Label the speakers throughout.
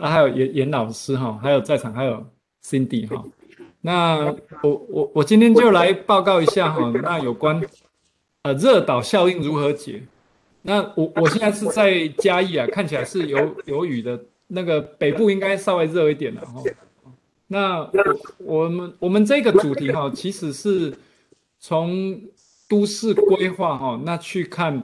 Speaker 1: 啊，还有严严老师哈，还有在场还有 Cindy 哈。那我我我今天就来报告一下哈，那有关呃热岛效应如何解？那我我现在是在嘉义啊，看起来是有有雨的，那个北部应该稍微热一点了哈。那我们我们这个主题哈，其实是从都市规划哈，那去看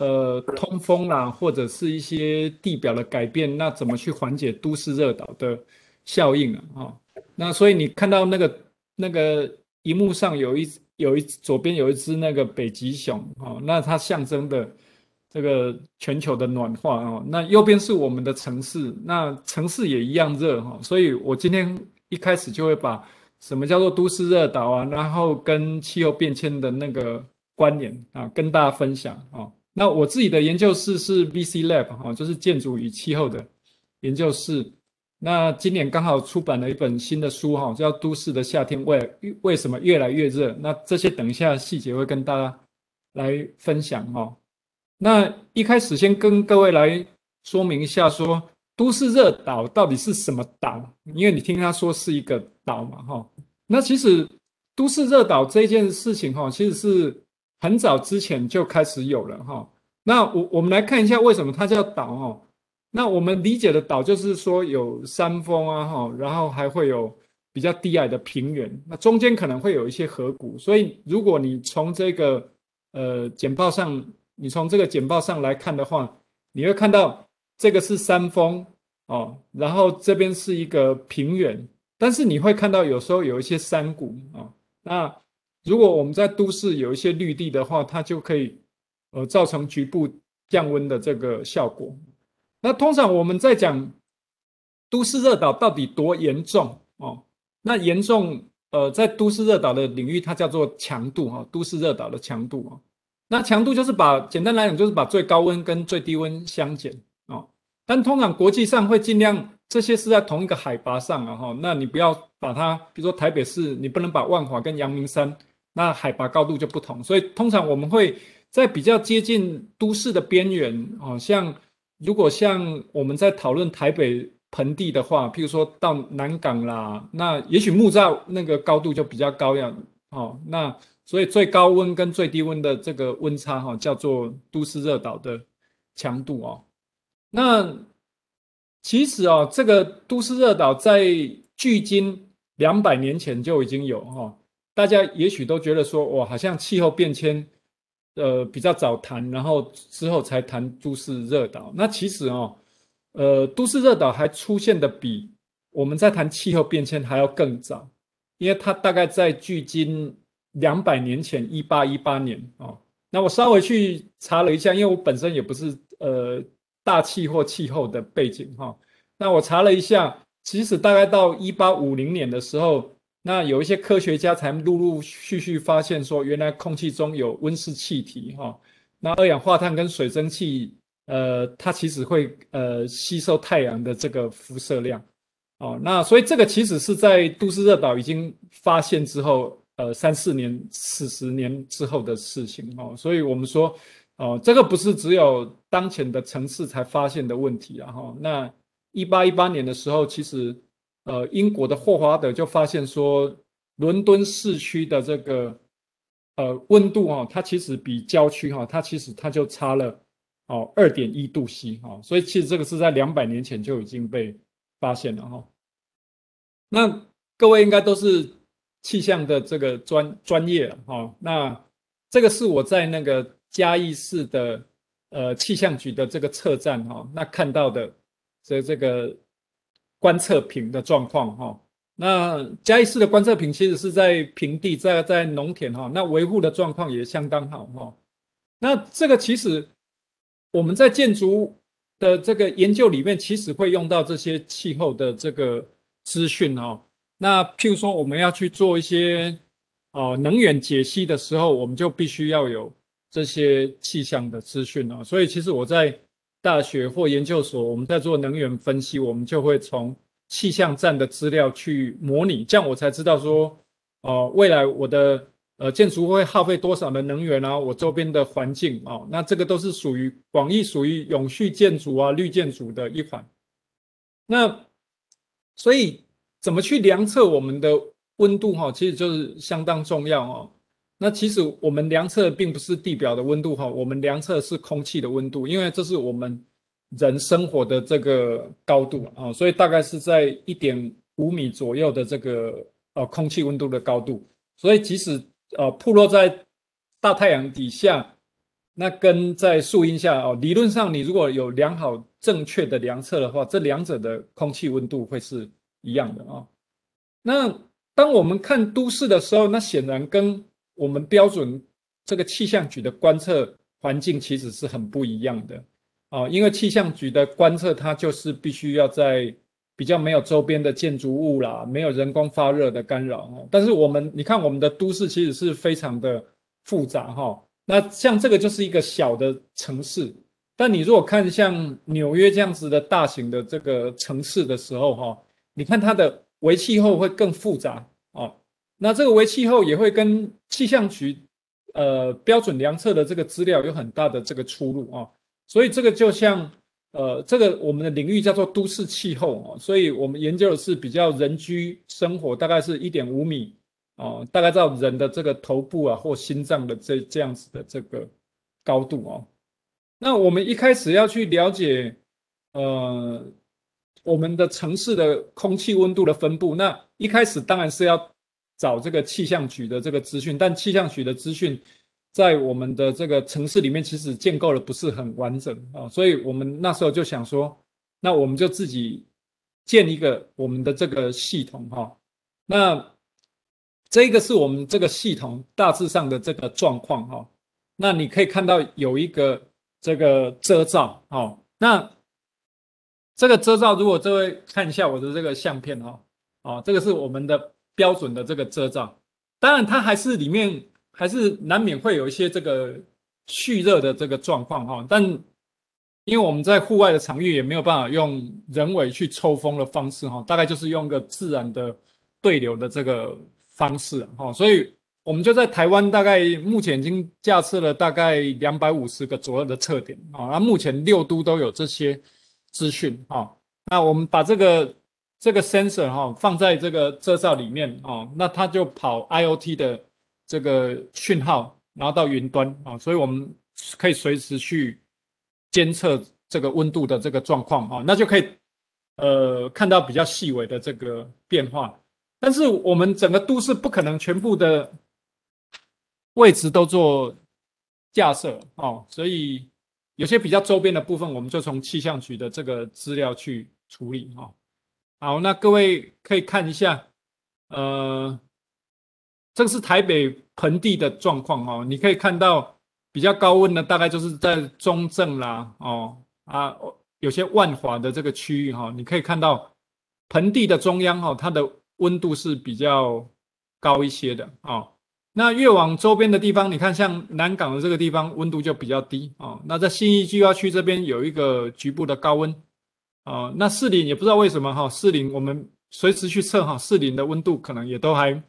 Speaker 1: 呃通风啦，或者是一些地表的改变，那怎么去缓解都市热岛的效应啊？哈。那所以你看到那个那个荧幕上有一有一左边有一只那个北极熊哦，那它象征的这个全球的暖化哦。那右边是我们的城市，那城市也一样热哈。所以我今天一开始就会把什么叫做都市热岛啊，然后跟气候变迁的那个关联啊，跟大家分享啊。那我自己的研究室是 VC Lab 哈，就是建筑与气候的研究室。那今年刚好出版了一本新的书哈，叫《都市的夏天为为什么越来越热》。那这些等一下细节会跟大家来分享哈。那一开始先跟各位来说明一下，说都市热岛到底是什么岛？因为你听他说是一个岛嘛哈。那其实都市热岛这件事情哈，其实是很早之前就开始有了哈。那我我们来看一下为什么它叫岛哈。那我们理解的岛就是说有山峰啊，哈，然后还会有比较低矮的平原，那中间可能会有一些河谷。所以如果你从这个呃简报上，你从这个简报上来看的话，你会看到这个是山峰哦，然后这边是一个平原，但是你会看到有时候有一些山谷啊。那如果我们在都市有一些绿地的话，它就可以呃造成局部降温的这个效果。那通常我们在讲都市热岛到底多严重哦？那严重呃，在都市热岛的领域，它叫做强度哈，都市热岛的强度啊。那强度就是把简单来讲，就是把最高温跟最低温相减哦。但通常国际上会尽量这些是在同一个海拔上啊哈。那你不要把它，比如说台北市，你不能把万华跟阳明山，那海拔高度就不同。所以通常我们会在比较接近都市的边缘哦，像。如果像我们在讨论台北盆地的话，譬如说到南港啦，那也许木栅那个高度就比较高呀，哦，那所以最高温跟最低温的这个温差哈，叫做都市热岛的强度哦。那其实哦，这个都市热岛在距今两百年前就已经有哈，大家也许都觉得说哇，好像气候变迁。呃，比较早谈，然后之后才谈都市热岛。那其实哦，呃，都市热岛还出现的比我们在谈气候变迁还要更早，因为它大概在距今两百年前，一八一八年哦。那我稍微去查了一下，因为我本身也不是呃大气或气候的背景哈、哦。那我查了一下，其实大概到一八五零年的时候。那有一些科学家才陆陆续续发现说，原来空气中有温室气体哈。那二氧化碳跟水蒸气，呃，它其实会呃吸收太阳的这个辐射量。哦，那所以这个其实是在都市热岛已经发现之后，呃，三四年、四十年之后的事情哦。所以我们说，哦，这个不是只有当前的城市才发现的问题啊哈。那一八一八年的时候，其实。呃，英国的霍华德就发现说，伦敦市区的这个呃温度哈，它其实比郊区哈，它其实它就差了哦二点一度 C 哈，所以其实这个是在两百年前就已经被发现了哈。那各位应该都是气象的这个专专业哈。那这个是我在那个嘉义市的呃气象局的这个测站哈，那看到的这这个。观测屏的状况哈，那嘉义市的观测屏其实是在平地，在在农田哈，那维护的状况也相当好哈。那这个其实我们在建筑的这个研究里面，其实会用到这些气候的这个资讯哈。那譬如说我们要去做一些哦能源解析的时候，我们就必须要有这些气象的资讯啊。所以其实我在。大学或研究所，我们在做能源分析，我们就会从气象站的资料去模拟，这样我才知道说，哦、呃，未来我的呃建筑会耗费多少的能源啊，我周边的环境啊、哦，那这个都是属于广义属于永续建筑啊、绿建筑的一环。那所以怎么去量测我们的温度哈，其实就是相当重要哦。那其实我们量测并不是地表的温度哈，我们量测是空气的温度，因为这是我们人生活的这个高度啊，所以大概是在一点五米左右的这个呃空气温度的高度。所以即使呃曝落在大太阳底下，那跟在树荫下哦，理论上你如果有良好正确的量测的话，这两者的空气温度会是一样的啊。那当我们看都市的时候，那显然跟我们标准这个气象局的观测环境其实是很不一样的啊，因为气象局的观测它就是必须要在比较没有周边的建筑物啦，没有人工发热的干扰哦。但是我们你看我们的都市其实是非常的复杂哈。那像这个就是一个小的城市，但你如果看像纽约这样子的大型的这个城市的时候哈，你看它的微气候会更复杂。那这个微气候也会跟气象局呃标准量测的这个资料有很大的这个出入啊，所以这个就像呃这个我们的领域叫做都市气候啊，所以我们研究的是比较人居生活，大概是一点五米啊，大概到人的这个头部啊或心脏的这这样子的这个高度啊。那我们一开始要去了解呃我们的城市的空气温度的分布，那一开始当然是要。找这个气象局的这个资讯，但气象局的资讯在我们的这个城市里面其实建构的不是很完整啊，所以我们那时候就想说，那我们就自己建一个我们的这个系统哈。那这个是我们这个系统大致上的这个状况哈。那你可以看到有一个这个遮罩哈。那这个遮罩，如果这位看一下我的这个相片哈，啊，这个是我们的。标准的这个遮罩，当然它还是里面还是难免会有一些这个蓄热的这个状况哈，但因为我们在户外的场域也没有办法用人为去抽风的方式哈，大概就是用个自然的对流的这个方式哈，所以我们就在台湾大概目前已经架设了大概两百五十个左右的测点啊，那目前六都都有这些资讯哈，那我们把这个。这个 sensor 哈放在这个遮罩里面哦，那它就跑 IoT 的这个讯号，然后到云端啊，所以我们可以随时去监测这个温度的这个状况啊，那就可以呃看到比较细微的这个变化。但是我们整个都市不可能全部的位置都做架设哦，所以有些比较周边的部分，我们就从气象局的这个资料去处理哈。好，那各位可以看一下，呃，这个是台北盆地的状况哦。你可以看到比较高温的，大概就是在中正啦，哦啊，有些万华的这个区域哈，你可以看到盆地的中央哈，它的温度是比较高一些的哦。那越往周边的地方，你看像南港的这个地方，温度就比较低哦。那在信义计划区这边有一个局部的高温。哦，那士林也不知道为什么哈，士林我们随时去测哈，士林的温度可能也都还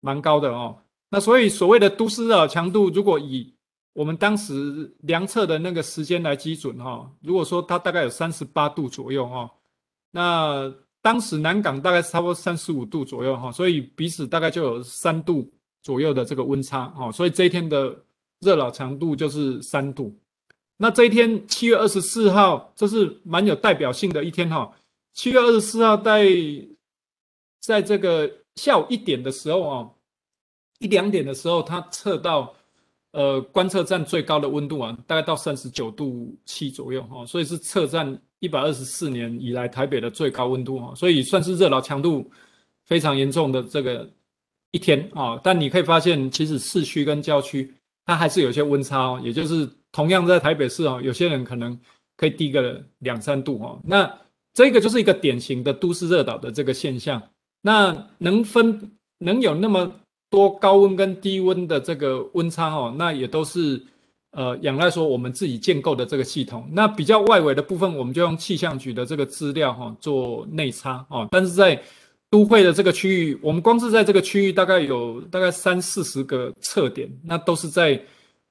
Speaker 1: 蛮高的哦。那所以所谓的都市热强度，如果以我们当时量测的那个时间来基准哈，如果说它大概有三十八度左右哈，那当时南港大概是差不多三十五度左右哈，所以彼此大概就有三度左右的这个温差哈，所以这一天的热岛强度就是三度。那这一天，七月二十四号，这是蛮有代表性的一天哈。七月二十四号在在这个下午一点的时候啊，一两点的时候，它测到呃观测站最高的温度啊，大概到三十九度七左右哈，所以是测站一百二十四年以来台北的最高温度哈，所以算是热岛强度非常严重的这个一天啊。但你可以发现，其实市区跟郊区它还是有些温差哦，也就是。同样在台北市哦，有些人可能可以低个两三度哦。那这个就是一个典型的都市热岛的这个现象。那能分能有那么多高温跟低温的这个温差哦，那也都是呃仰赖说我们自己建构的这个系统。那比较外围的部分，我们就用气象局的这个资料哈做内插哦。但是在都会的这个区域，我们光是在这个区域大概有大概三四十个测点，那都是在。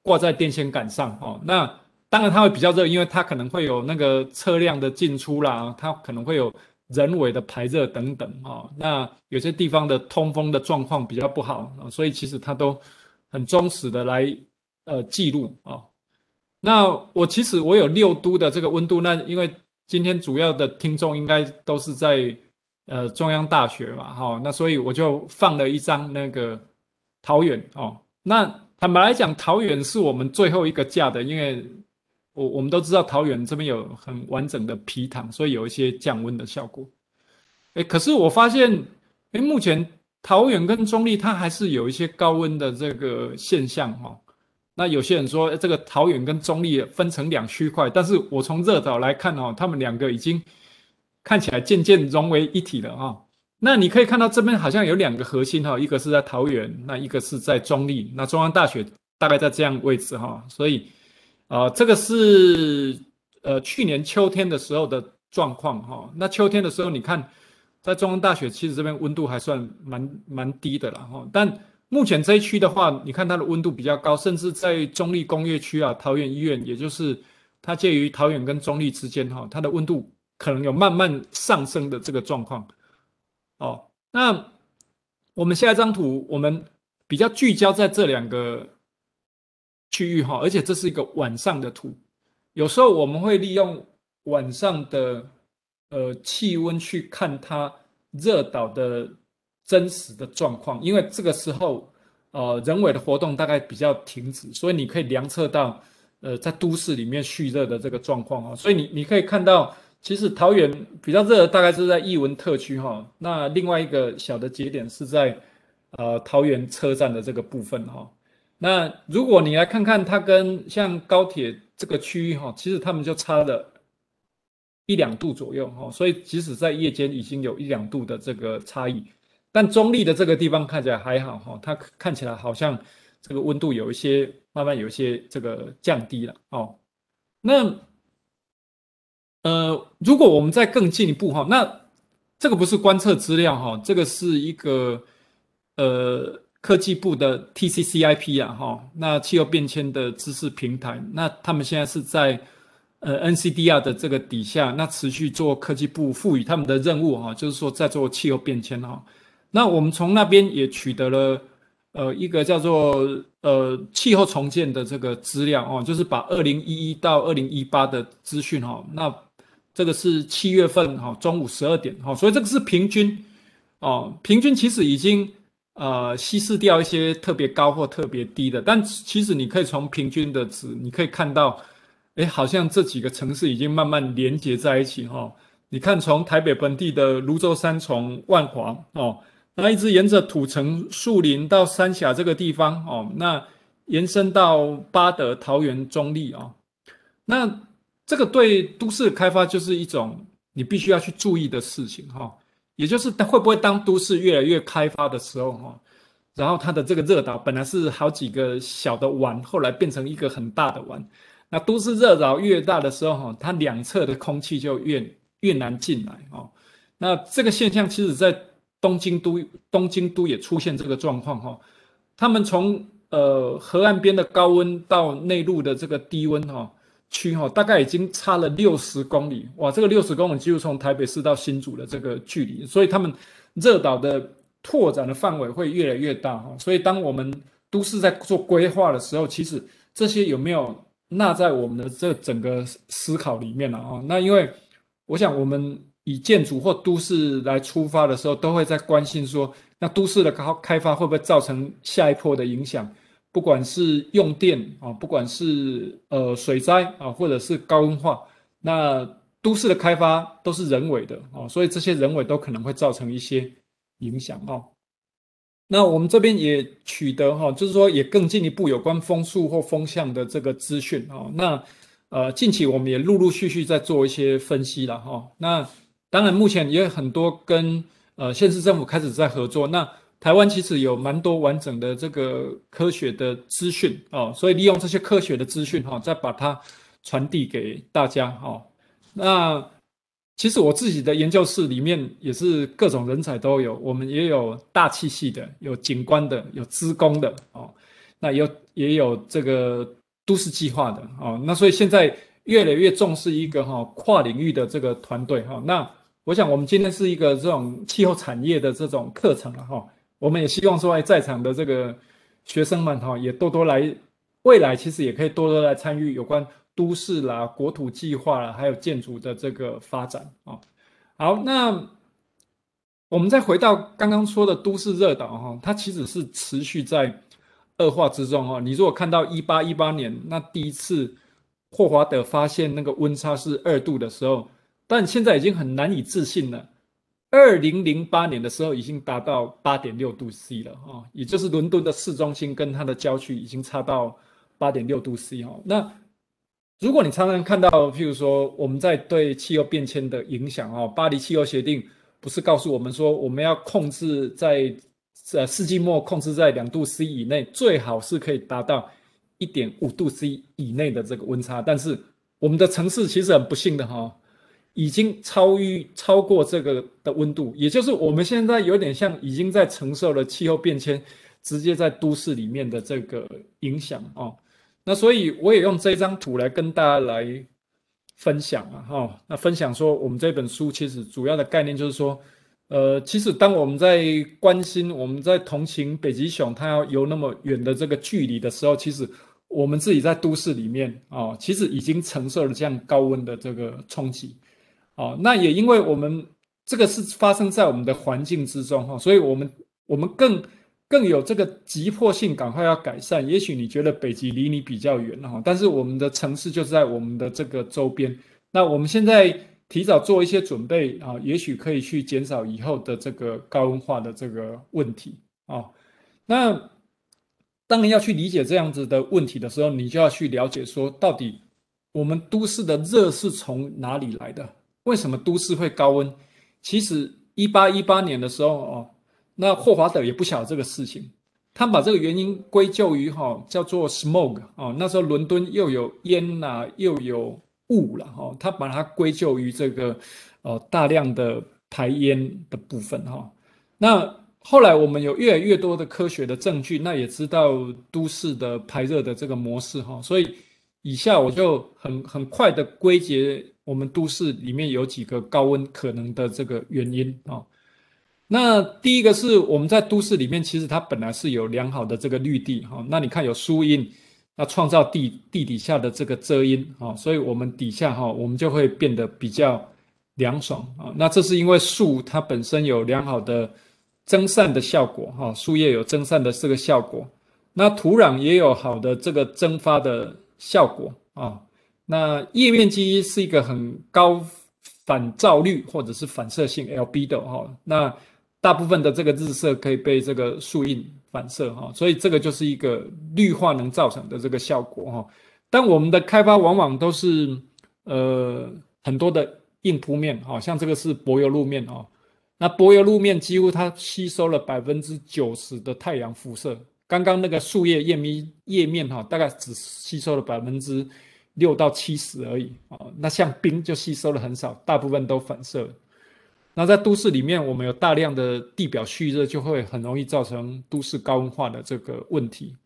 Speaker 1: 挂在电线杆上哦，那当然它会比较热，因为它可能会有那个车辆的进出啦，它可能会有人为的排热等等哦。那有些地方的通风的状况比较不好啊，所以其实它都很忠实的来呃记录啊。那我其实我有六都的这个温度，那因为今天主要的听众应该都是在呃中央大学嘛，哈，那所以我就放了一张那个桃园哦。那坦白来讲，桃园是我们最后一个架的，因为我我们都知道桃园这边有很完整的皮塘，所以有一些降温的效果。哎，可是我发现，哎，目前桃园跟中立它还是有一些高温的这个现象哈。那有些人说，这个桃园跟中立分成两区块，但是我从热岛来看哦，他们两个已经看起来渐渐融为一体了啊。那你可以看到这边好像有两个核心哈，一个是在桃园，那一个是在中坜，那中央大学大概在这样位置哈，所以、呃，这个是呃去年秋天的时候的状况哈。那秋天的时候，你看在中央大学其实这边温度还算蛮蛮低的了哈，但目前这一区的话，你看它的温度比较高，甚至在中坜工业区啊，桃园医院，也就是它介于桃园跟中坜之间哈，它的温度可能有慢慢上升的这个状况。哦，那我们下一张图，我们比较聚焦在这两个区域哈，而且这是一个晚上的图。有时候我们会利用晚上的呃气温去看它热岛的。真实的状况，因为这个时候，呃，人为的活动大概比较停止，所以你可以量测到，呃，在都市里面蓄热的这个状况啊。所以你你可以看到，其实桃园比较热大概是在艺文特区哈。那另外一个小的节点是在，呃，桃园车站的这个部分哈。那如果你来看看它跟像高铁这个区域哈，其实他们就差了一两度左右哈。所以即使在夜间已经有一两度的这个差异。但中立的这个地方看起来还好哈，它看起来好像这个温度有一些慢慢有一些这个降低了哦。那呃，如果我们再更进一步哈，那这个不是观测资料哈，这个是一个呃科技部的 TCCIP 啊哈，那气候变迁的知识平台，那他们现在是在呃 NCDR 的这个底下，那持续做科技部赋予他们的任务哈，就是说在做气候变迁哈。那我们从那边也取得了，呃，一个叫做呃气候重建的这个资料哦，就是把二零一一到二零一八的资讯哈，那这个是七月份哈中午十二点哈，所以这个是平均哦，平均其实已经呃稀释掉一些特别高或特别低的，但其实你可以从平均的值，你可以看到，哎，好像这几个城市已经慢慢连接在一起哈。你看，从台北本地的芦洲三重、万华哦。那一直沿着土城树林到三峡这个地方哦，那延伸到八德、桃园、中坜哦，那这个对都市开发就是一种你必须要去注意的事情哈，也就是会不会当都市越来越开发的时候哈，然后它的这个热岛本来是好几个小的湾，后来变成一个很大的湾，那都市热岛越大的时候哈，它两侧的空气就越越难进来哦，那这个现象其实在。东京都东京都也出现这个状况哈，他们从呃河岸边的高温到内陆的这个低温哈区哈，大概已经差了六十公里哇！这个六十公里几乎从台北市到新竹的这个距离，所以他们热岛的拓展的范围会越来越大哈。所以当我们都市在做规划的时候，其实这些有没有纳在我们的这整个思考里面了啊？那因为我想我们。以建筑或都市来出发的时候，都会在关心说，那都市的开开发会不会造成下一波的影响？不管是用电啊，不管是呃水灾啊，或者是高温化，那都市的开发都是人为的啊，所以这些人为都可能会造成一些影响啊。那我们这边也取得哈，就是说也更进一步有关风速或风向的这个资讯啊。那呃，近期我们也陆陆续续在做一些分析了哈。那当然，目前也有很多跟呃县市政府开始在合作。那台湾其实有蛮多完整的这个科学的资讯哦，所以利用这些科学的资讯哈，再把它传递给大家哈。那其实我自己的研究室里面也是各种人才都有，我们也有大气系的，有景观的，有资工的哦，那有也有这个都市计划的哦。那所以现在越来越重视一个哈跨领域的这个团队哈。那我想我们今天是一个这种气候产业的这种课程了哈，我们也希望说在场的这个学生们哈，也多多来，未来其实也可以多多来参与有关都市啦、国土计划啦，还有建筑的这个发展啊。好，那我们再回到刚刚说的都市热岛哈，它其实是持续在恶化之中哈。你如果看到一八一八年那第一次霍华德发现那个温差是二度的时候，但现在已经很难以置信了。二零零八年的时候已经达到八点六度 C 了哈，也就是伦敦的市中心跟它的郊区已经差到。八点六度 C 哈，那如果你常常看到，譬如说我们在对气候变迁的影响哦，巴黎气候协定不是告诉我们说我们要控制在呃世纪末控制在两度 C 以内，最好是可以达到一点五度 C 以内的这个温差，但是我们的城市其实很不幸的哈，已经超越超过这个的温度，也就是我们现在有点像已经在承受了气候变迁直接在都市里面的这个影响哦。那所以我也用这张图来跟大家来分享啊，哈，那分享说我们这本书其实主要的概念就是说，呃，其实当我们在关心、我们在同情北极熊它要游那么远的这个距离的时候，其实我们自己在都市里面啊，其实已经承受了这样高温的这个冲击，哦，那也因为我们这个是发生在我们的环境之中哈，所以我们我们更。更有这个急迫性，赶快要改善。也许你觉得北极离你比较远哈，但是我们的城市就在我们的这个周边。那我们现在提早做一些准备啊，也许可以去减少以后的这个高温化的这个问题啊。那当然要去理解这样子的问题的时候，你就要去了解说，到底我们都市的热是从哪里来的？为什么都市会高温？其实一八一八年的时候哦。那霍华德也不晓得这个事情，他把这个原因归咎于哈叫做 smog 啊，那时候伦敦又有烟呐，又有雾了哈，他把它归咎于这个呃大量的排烟的部分哈。那后来我们有越来越多的科学的证据，那也知道都市的排热的这个模式哈，所以以下我就很很快的归结我们都市里面有几个高温可能的这个原因啊。那第一个是我们在都市里面，其实它本来是有良好的这个绿地哈。那你看有树荫，那创造地地底下的这个遮阴啊，所以我们底下哈，我们就会变得比较凉爽啊。那这是因为树它本身有良好的蒸散的效果哈，树叶有蒸散的这个效果。那土壤也有好的这个蒸发的效果啊。那叶面积是一个很高反照率或者是反射性 Lb 的哈。那大部分的这个日射可以被这个树荫反射哈，所以这个就是一个绿化能造成的这个效果哈。但我们的开发往往都是呃很多的硬铺面，好像这个是柏油路面哦。那柏油路面几乎它吸收了百分之九十的太阳辐射，刚刚那个树叶叶面叶面哈，大概只吸收了百分之六到七十而已啊。那像冰就吸收了很少，大部分都反射。那在都市里面，我们有大量的地表蓄热，就会很容易造成都市高温化的这个问题。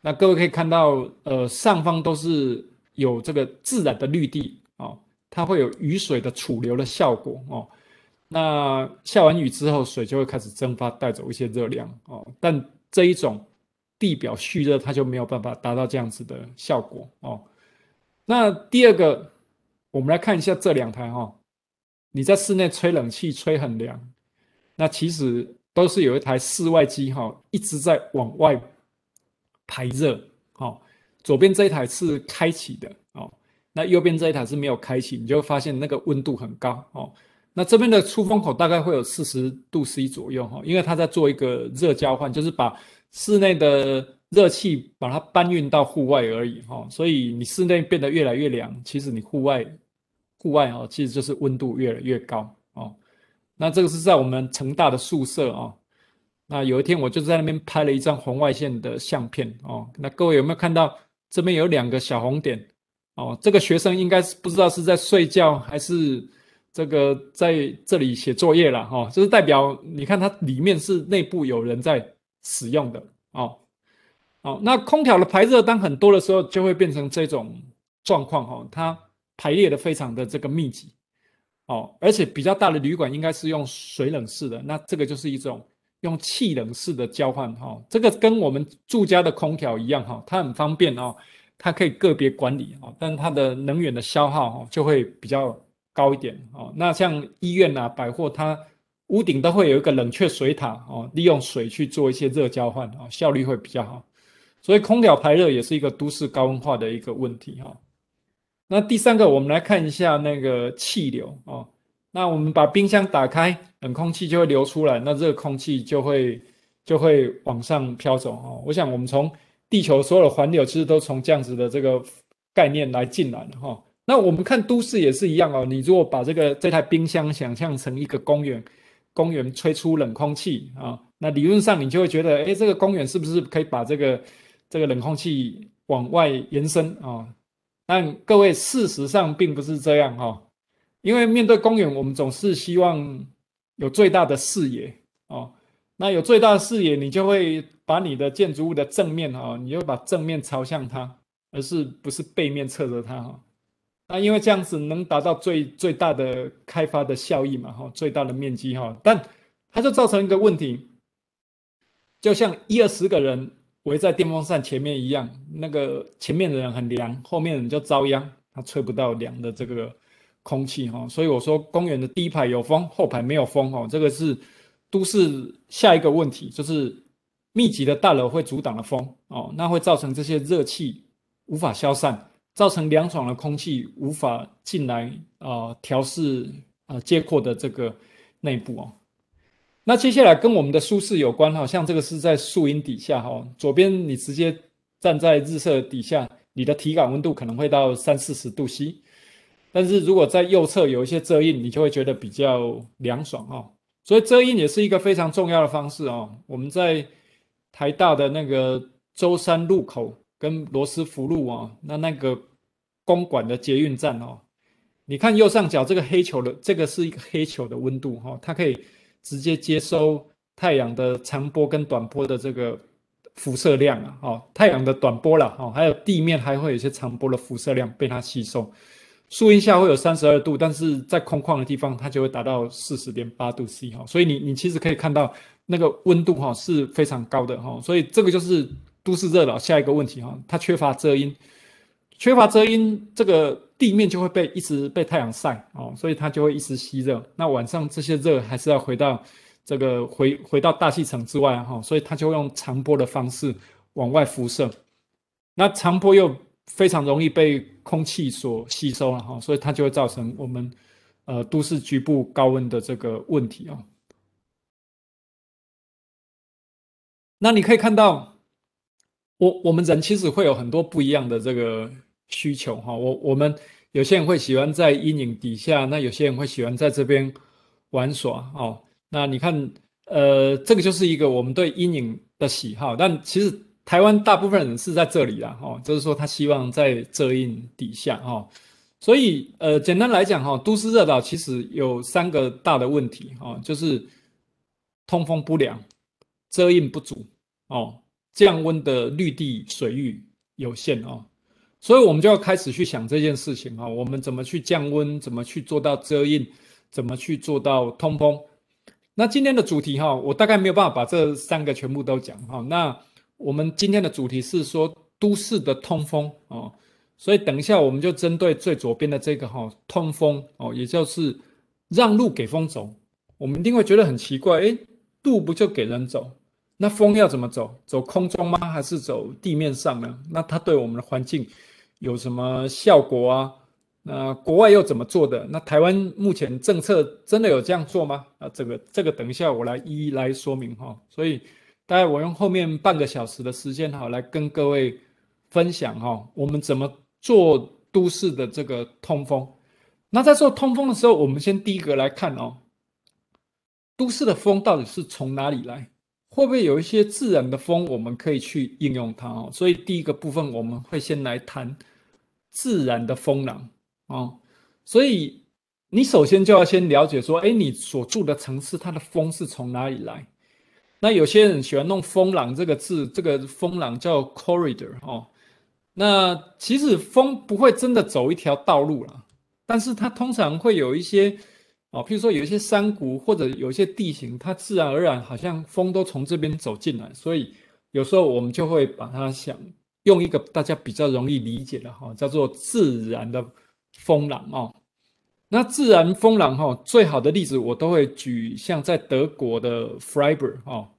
Speaker 1: 那各位可以看到，呃，上方都是有这个自然的绿地哦，它会有雨水的储留的效果哦。那下完雨之后，水就会开始蒸发，带走一些热量哦。但这一种地表蓄热，它就没有办法达到这样子的效果哦。那第二个，我们来看一下这两台哈。你在室内吹冷气吹很凉，那其实都是有一台室外机哈，一直在往外排热。好，左边这一台是开启的哦，那右边这一台是没有开启，你就会发现那个温度很高哦。那这边的出风口大概会有四十度 C 左右哈，因为它在做一个热交换，就是把室内的热气把它搬运到户外而已哈。所以你室内变得越来越凉，其实你户外。户外哦，其实就是温度越来越高哦。那这个是在我们成大的宿舍哦。那有一天我就在那边拍了一张红外线的相片哦。那各位有没有看到这边有两个小红点哦？这个学生应该是不知道是在睡觉还是这个在这里写作业了哈。就是代表你看它里面是内部有人在使用的哦。哦，那空调的排热当很多的时候，就会变成这种状况哈。它排列的非常的这个密集，哦，而且比较大的旅馆应该是用水冷式的，那这个就是一种用气冷式的交换哈、哦，这个跟我们住家的空调一样哈、哦，它很方便哦，它可以个别管理哦，但它的能源的消耗哦就会比较高一点哦。那像医院啊、百货，它屋顶都会有一个冷却水塔哦，利用水去做一些热交换哦，效率会比较好。所以空调排热也是一个都市高温化的一个问题哈。那第三个，我们来看一下那个气流哦。那我们把冰箱打开，冷空气就会流出来，那热空气就会就会往上飘走哦。我想我们从地球所有的环流其实都从这样子的这个概念来进来的哈。那我们看都市也是一样哦。你如果把这个这台冰箱想象成一个公园，公园吹出冷空气啊，那理论上你就会觉得，哎，这个公园是不是可以把这个这个冷空气往外延伸啊？但各位，事实上并不是这样哈，因为面对公园，我们总是希望有最大的视野哦。那有最大的视野，你就会把你的建筑物的正面哈，你就把正面朝向它，而是不是背面侧着它哈。那因为这样子能达到最最大的开发的效益嘛哈，最大的面积哈，但它就造成一个问题，就像一二十个人。围在电风扇前面一样，那个前面的人很凉，后面的人就遭殃，他吹不到凉的这个空气哈。所以我说，公园的第一排有风，后排没有风哦，这个是都市下一个问题，就是密集的大楼会阻挡了风哦，那会造成这些热气无法消散，造成凉爽的空气无法进来啊，调适啊街廓的这个内部哦。那接下来跟我们的舒适有关哈，像这个是在树荫底下哈，左边你直接站在日射底下，你的体感温度可能会到三四十度 C，但是如果在右侧有一些遮荫，你就会觉得比较凉爽哈。所以遮荫也是一个非常重要的方式哦。我们在台大的那个舟山路口跟罗斯福路啊，那那个公馆的捷运站哦，你看右上角这个黑球的，这个是一个黑球的温度哈，它可以。直接接收太阳的长波跟短波的这个辐射量啊，哦，太阳的短波了，哦，还有地面还会有一些长波的辐射量被它吸收。树荫下会有三十二度，但是在空旷的地方它就会达到四十点八度 C 哈，所以你你其实可以看到那个温度哈是非常高的哈，所以这个就是都市热岛下一个问题哈，它缺乏遮阴，缺乏遮阴这个。地面就会被一直被太阳晒哦，所以它就会一直吸热。那晚上这些热还是要回到这个回回到大气层之外哈，所以它就用长波的方式往外辐射。那长波又非常容易被空气所吸收了哈，所以它就会造成我们呃都市局部高温的这个问题啊。那你可以看到，我我们人其实会有很多不一样的这个。需求哈，我我们有些人会喜欢在阴影底下，那有些人会喜欢在这边玩耍哦。那你看，呃，这个就是一个我们对阴影的喜好。但其实台湾大部分人是在这里啦，哈，就是说他希望在遮阴底下哈。所以，呃，简单来讲哈，都市热岛其实有三个大的问题哈，就是通风不良、遮阴不足哦，降温的绿地水域有限哦。所以，我们就要开始去想这件事情啊，我们怎么去降温，怎么去做到遮阴，怎么去做到通风。那今天的主题哈，我大概没有办法把这三个全部都讲哈。那我们今天的主题是说都市的通风哦，所以等一下我们就针对最左边的这个哈通风哦，也就是让路给风走。我们一定会觉得很奇怪，诶，路不就给人走？那风要怎么走？走空中吗？还是走地面上呢？那它对我们的环境有什么效果啊？那国外又怎么做的？那台湾目前政策真的有这样做吗？啊，这个这个等一下我来一一来说明哈。所以大概我用后面半个小时的时间哈，来跟各位分享哈，我们怎么做都市的这个通风。那在做通风的时候，我们先第一个来看哦，都市的风到底是从哪里来？会不会有一些自然的风，我们可以去应用它哦？所以第一个部分我们会先来谈自然的风廊哦。所以你首先就要先了解说，哎，你所住的城市它的风是从哪里来？那有些人喜欢弄风廊这个字，这个风廊叫 corridor 哦。那其实风不会真的走一条道路了，但是它通常会有一些哦，譬如说有一些山谷或者有一些地形，它自然而然好像风都从这边走进来，所以有时候我们就会把它想用一个大家比较容易理解的哈，叫做自然的风廊哦。那自然风廊哈，最好的例子我都会举，像在德国的 Freiburg 哈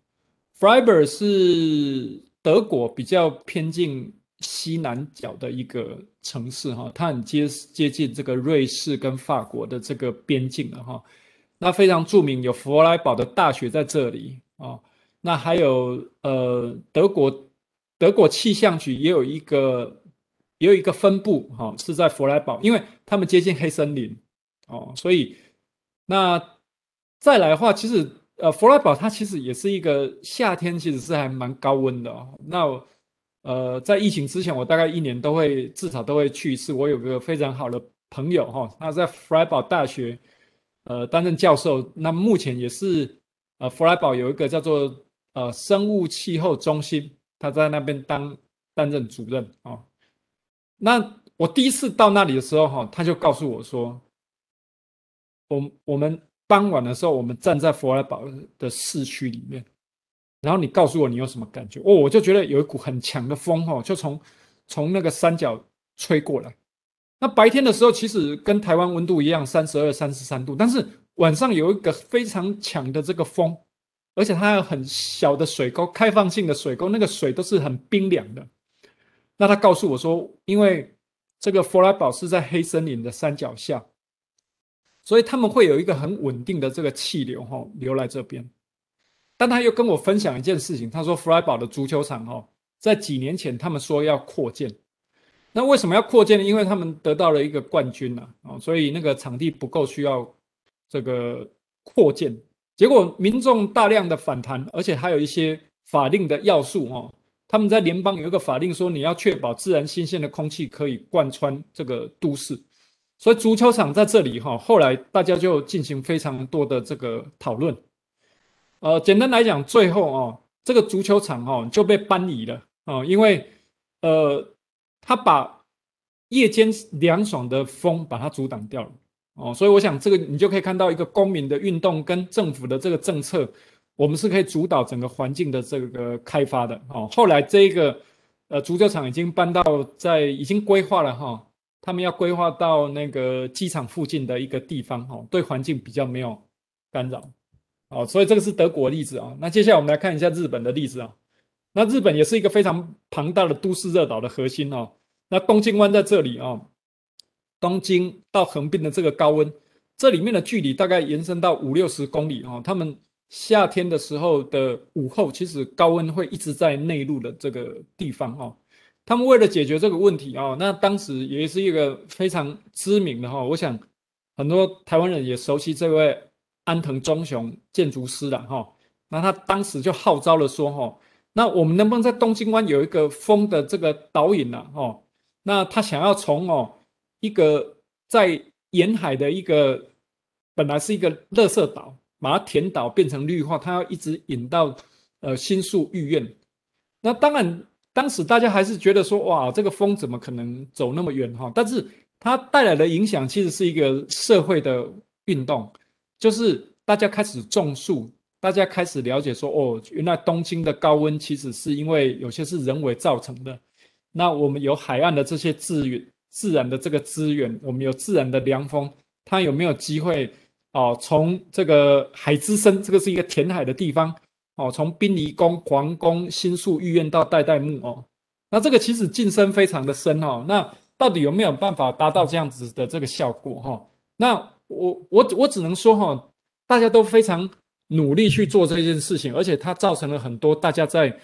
Speaker 1: ，Freiburg 是德国比较偏近西南角的一个城市哈，它很接接近这个瑞士跟法国的这个边境了哈。那非常著名，有弗莱堡的大学在这里啊。那还有呃，德国德国气象局也有一个也有一个分部哈，是在弗莱堡，因为他们接近黑森林。哦，所以那再来的话，其实呃，弗莱堡它其实也是一个夏天，其实是还蛮高温的哦。那呃，在疫情之前，我大概一年都会至少都会去一次。我有个非常好的朋友哈，他在弗莱堡大学呃担任教授，那目前也是呃弗莱堡有一个叫做呃生物气候中心，他在那边当担任主任哦。那我第一次到那里的时候哈，他就告诉我说。我我们傍晚的时候，我们站在弗莱堡的市区里面，然后你告诉我你有什么感觉？哦，我就觉得有一股很强的风哦，就从从那个山脚吹过来。那白天的时候，其实跟台湾温度一样，三十二、三十三度，但是晚上有一个非常强的这个风，而且它有很小的水沟，开放性的水沟，那个水都是很冰凉的。那他告诉我说，因为这个弗莱堡是在黑森林的山脚下。所以他们会有一个很稳定的这个气流哈流来这边，但他又跟我分享一件事情，他说弗莱堡的足球场哦在几年前他们说要扩建，那为什么要扩建呢？因为他们得到了一个冠军呐啊，所以那个场地不够，需要这个扩建，结果民众大量的反弹，而且还有一些法令的要素哈，他们在联邦有一个法令说你要确保自然新鲜的空气可以贯穿这个都市。所以足球场在这里哈，后来大家就进行非常多的这个讨论。呃，简单来讲，最后哦，这个足球场哦就被搬移了哦，因为呃，他把夜间凉爽的风把它阻挡掉了哦，所以我想这个你就可以看到一个公民的运动跟政府的这个政策，我们是可以主导整个环境的这个开发的哦。后来这个呃足球场已经搬到在已经规划了哈。他们要规划到那个机场附近的一个地方，哦，对环境比较没有干扰，哦，所以这个是德国例子啊。那接下来我们来看一下日本的例子啊。那日本也是一个非常庞大的都市热岛的核心哦。那东京湾在这里啊，东京到横滨的这个高温，这里面的距离大概延伸到五六十公里哦。他们夏天的时候的午后，其实高温会一直在内陆的这个地方哦。他们为了解决这个问题啊，那当时也是一个非常知名的哈，我想很多台湾人也熟悉这位安藤忠雄建筑师了哈。那他当时就号召了说哈，那我们能不能在东京湾有一个风的这个导引呢？哈，那他想要从哦一个在沿海的一个本来是一个垃圾岛，把它填岛变成绿化，他要一直引到呃新宿御苑。那当然。当时大家还是觉得说，哇，这个风怎么可能走那么远哈？但是它带来的影响其实是一个社会的运动，就是大家开始种树，大家开始了解说，哦，原来东京的高温其实是因为有些是人为造成的。那我们有海岸的这些资源，自然的这个资源，我们有自然的凉风，它有没有机会哦？从这个海之深，这个是一个填海的地方。哦，从滨离宫、皇宫、新宿御苑到代代木哦，那这个其实进深非常的深哦。那到底有没有办法达到这样子的这个效果哈？那我我我只能说哈，大家都非常努力去做这件事情，而且它造成了很多大家在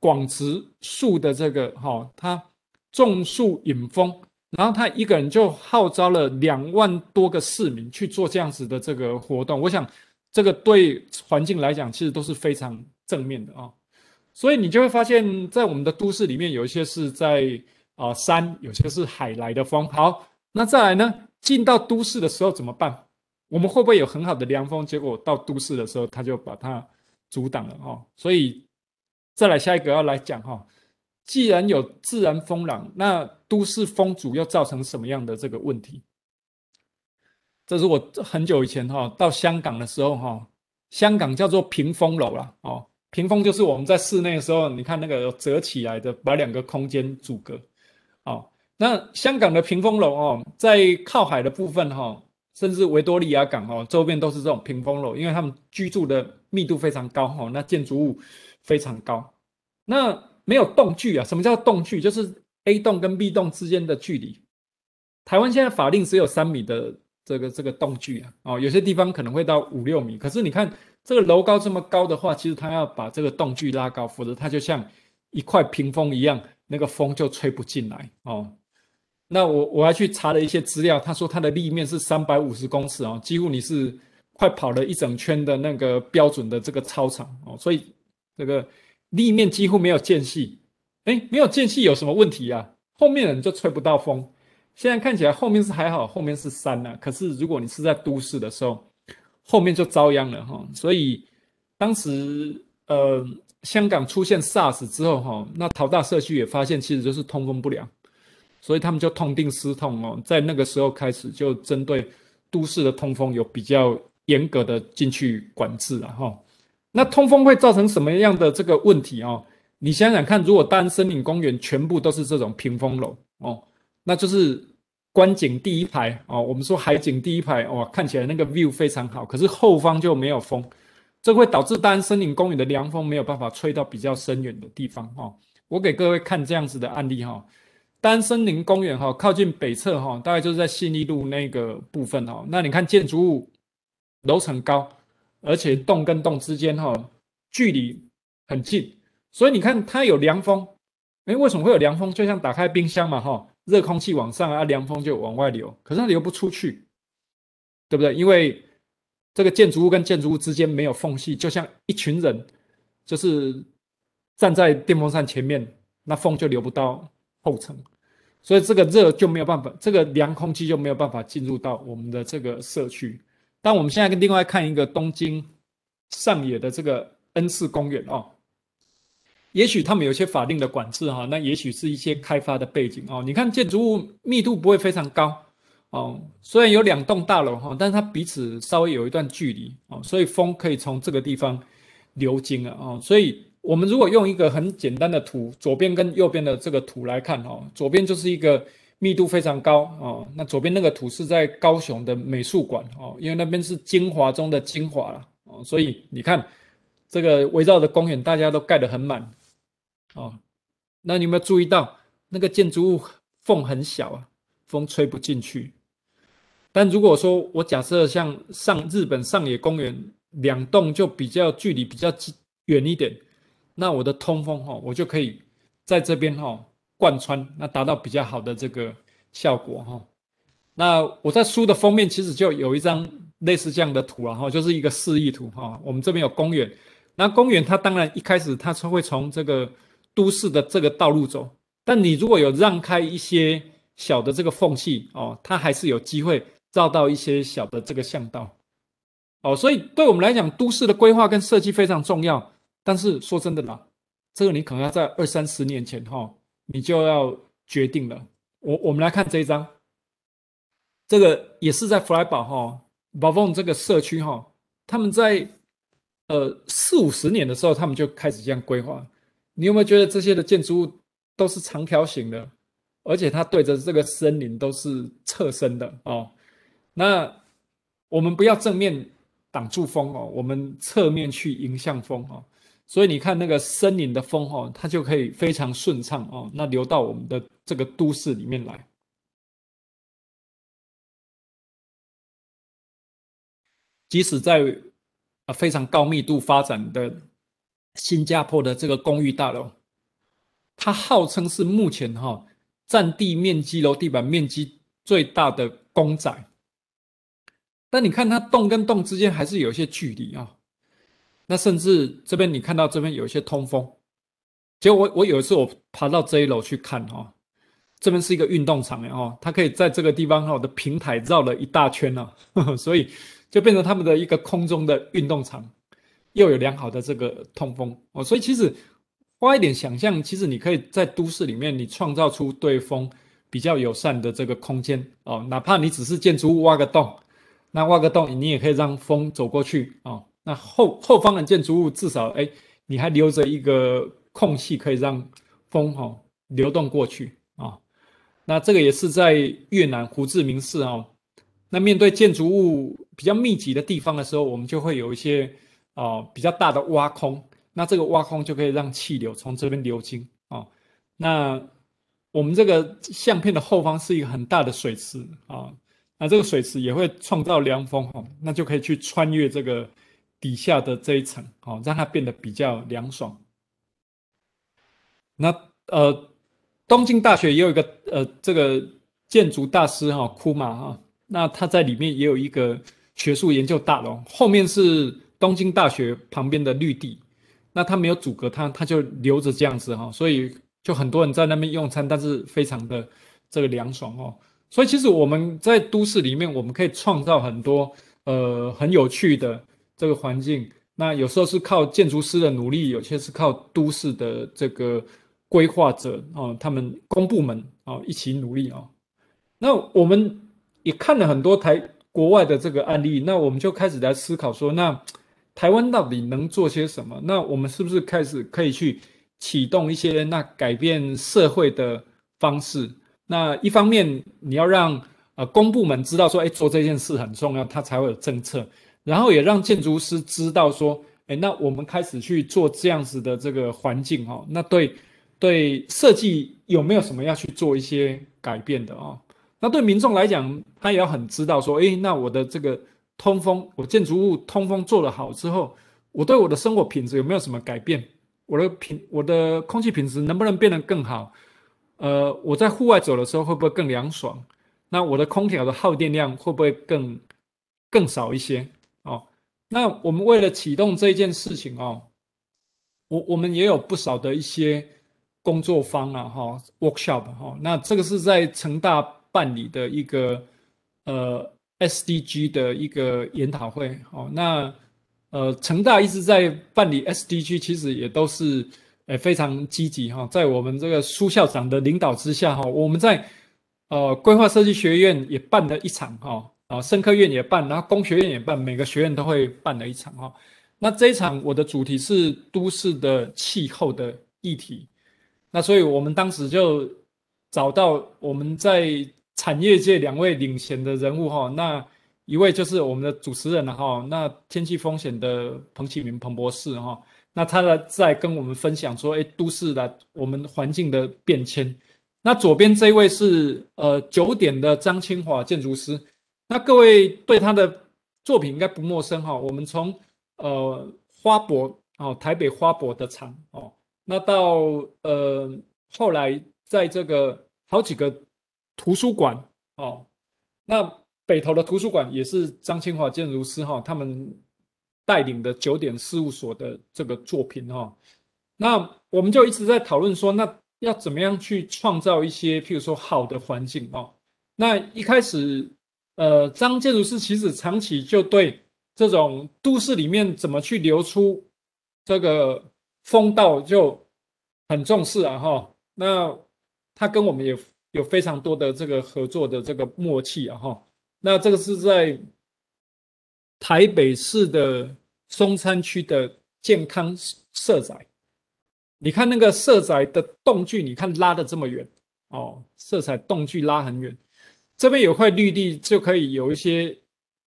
Speaker 1: 广植树的这个哈，他种树引风，然后他一个人就号召了两万多个市民去做这样子的这个活动，我想。这个对环境来讲，其实都是非常正面的啊，所以你就会发现，在我们的都市里面，有一些是在啊山，有些是海来的风。好，那再来呢，进到都市的时候怎么办？我们会不会有很好的凉风？结果到都市的时候，它就把它阻挡了哦。所以再来下一个要来讲哈，既然有自然风廊，那都市风阻又造成什么样的这个问题？这是我很久以前哈到香港的时候哈，香港叫做屏风楼啦。哦，屏风就是我们在室内的时候，你看那个折起来的，把两个空间阻隔。那香港的屏风楼哦，在靠海的部分哈，甚至维多利亚港哦，周边都是这种屏风楼，因为他们居住的密度非常高哈，那建筑物非常高，那没有栋距啊？什么叫栋距？就是 A 栋跟 B 栋之间的距离。台湾现在法令只有三米的。这个这个栋距啊，哦，有些地方可能会到五六米。可是你看这个楼高这么高的话，其实它要把这个栋距拉高，否则它就像一块屏风一样，那个风就吹不进来哦。那我我还去查了一些资料，他说它的立面是三百五十公尺哦，几乎你是快跑了一整圈的那个标准的这个操场哦，所以这个立面几乎没有间隙。哎，没有间隙有什么问题啊？后面人就吹不到风。现在看起来后面是还好，后面是山呐。可是如果你是在都市的时候，后面就遭殃了哈。所以当时呃，香港出现 SARS 之后哈，那桃大社区也发现其实就是通风不良，所以他们就痛定思痛哦，在那个时候开始就针对都市的通风有比较严格的进去管制了哈。那通风会造成什么样的这个问题哦？你想想看，如果大安森林公园全部都是这种屏风楼哦。那就是观景第一排哦，我们说海景第一排哦，看起来那个 view 非常好，可是后方就没有风，这会导致大安森林公园的凉风没有办法吹到比较深远的地方哈。我给各位看这样子的案例哈，丹森林公园哈，靠近北侧哈，大概就是在信义路那个部分哈。那你看建筑物楼层高，而且栋跟栋之间哈距离很近，所以你看它有凉风，诶，为什么会有凉风？就像打开冰箱嘛哈。热空气往上啊，凉风就往外流，可是它流不出去，对不对？因为这个建筑物跟建筑物之间没有缝隙，就像一群人就是站在电风扇前面，那风就流不到后层，所以这个热就没有办法，这个凉空气就没有办法进入到我们的这个社区。但我们现在跟另外看一个东京上野的这个恩赐公园哦。也许他们有些法令的管制哈，那也许是一些开发的背景哦。你看建筑物密度不会非常高哦，虽然有两栋大楼哈，但是它彼此稍微有一段距离哦，所以风可以从这个地方流经啊哦。所以我们如果用一个很简单的图，左边跟右边的这个图来看哦，左边就是一个密度非常高哦，那左边那个图是在高雄的美术馆哦，因为那边是精华中的精华了哦，所以你看这个围绕的公园大家都盖得很满。哦，那你有没有注意到那个建筑物缝很小啊，风吹不进去。但如果说我假设像上日本上野公园两栋就比较距离比较近远一点，那我的通风哈，我就可以在这边哈贯穿，那达到比较好的这个效果哈。那我在书的封面其实就有一张类似这样的图啊，哈，就是一个示意图哈。我们这边有公园，那公园它当然一开始它是会从这个。都市的这个道路走，但你如果有让开一些小的这个缝隙哦，它还是有机会绕到一些小的这个巷道哦，所以对我们来讲，都市的规划跟设计非常重要。但是说真的啦，这个你可能要在二三十年前哈、哦，你就要决定了。我我们来看这一张，这个也是在弗莱堡哈，宝凤这个社区哈，他们在呃四五十年的时候，他们就开始这样规划。你有没有觉得这些的建筑物都是长条形的，而且它对着这个森林都是侧身的哦？那我们不要正面挡住风哦，我们侧面去迎向风哦。所以你看那个森林的风哦，它就可以非常顺畅哦，那流到我们的这个都市里面来。即使在啊非常高密度发展的。新加坡的这个公寓大楼，它号称是目前哈占地面积、楼地板面积最大的公宅。但你看它栋跟栋之间还是有一些距离啊。那甚至这边你看到这边有一些通风。结果我我有一次我爬到这一楼去看哈，这边是一个运动场哦，它可以在这个地方哈的平台绕了一大圈呢，所以就变成他们的一个空中的运动场。又有良好的这个通风哦，所以其实花一点想象，其实你可以在都市里面，你创造出对风比较友善的这个空间哦，哪怕你只是建筑物挖个洞那挖个洞，你也可以让风走过去哦。那后后方的建筑物至少哎，你还留着一个空隙，可以让风哈流动过去啊。那这个也是在越南胡志明市哦。那面对建筑物比较密集的地方的时候，我们就会有一些啊比较大的挖空。那这个挖空就可以让气流从这边流经啊。那我们这个相片的后方是一个很大的水池啊。那这个水池也会创造凉风哈，那就可以去穿越这个底下的这一层哦，让它变得比较凉爽。那呃，东京大学也有一个呃这个建筑大师哈库马哈。那他在里面也有一个学术研究大楼，后面是东京大学旁边的绿地，那他没有阻隔它，他就留着这样子哈，所以就很多人在那边用餐，但是非常的这个凉爽哦。所以其实我们在都市里面，我们可以创造很多呃很有趣的这个环境。那有时候是靠建筑师的努力，有些是靠都市的这个规划者哦，他们公部门哦一起努力哦。那我们。也看了很多台国外的这个案例，那我们就开始来思考说，那台湾到底能做些什么？那我们是不是开始可以去启动一些那改变社会的方式？那一方面你要让呃公部门知道说，哎，做这件事很重要，它才会有政策，然后也让建筑师知道说，哎，那我们开始去做这样子的这个环境哈，那对对设计有没有什么要去做一些改变的啊？那对民众来讲，他也要很知道说，诶，那我的这个通风，我建筑物通风做得好之后，我对我的生活品质有没有什么改变？我的品，我的空气品质能不能变得更好？呃，我在户外走的时候会不会更凉爽？那我的空调的耗电量会不会更更少一些？那我们为了启动这件事情哦，我我们也有不少的一些工作坊啊，哈，workshop 哈，那这个是在成大。办理的一个呃 SDG 的一个研讨会哦，那呃成大一直在办理 SDG，其实也都是诶非常积极哈，在我们这个苏校长的领导之下哈，我们在呃规划设计学院也办了一场哈，啊生科院也办，然后工学院也办，每个学院都会办了一场哈。那这一场我的主题是都市的气候的议题，那所以我们当时就找到我们在。产业界两位领衔的人物哈，那一位就是我们的主持人了哈，那天气风险的彭启明彭博士哈，那他呢在跟我们分享说，哎，都市的我们环境的变迁。那左边这位是呃九点的张清华建筑师，那各位对他的作品应该不陌生哈，我们从呃花博哦台北花博的场哦，那到呃后来在这个好几个。图书馆哦，那北投的图书馆也是张清华建筑师哈，他们带领的九点事务所的这个作品哈。那我们就一直在讨论说，那要怎么样去创造一些，譬如说好的环境哦。那一开始，呃，张建筑师其实长期就对这种都市里面怎么去留出这个风道就很重视啊哈。那他跟我们也。有非常多的这个合作的这个默契啊哈，那这个是在台北市的松山区的健康社宅，你看那个社宅的动距，你看拉的这么远哦，色彩动距拉很远，这边有块绿地就可以有一些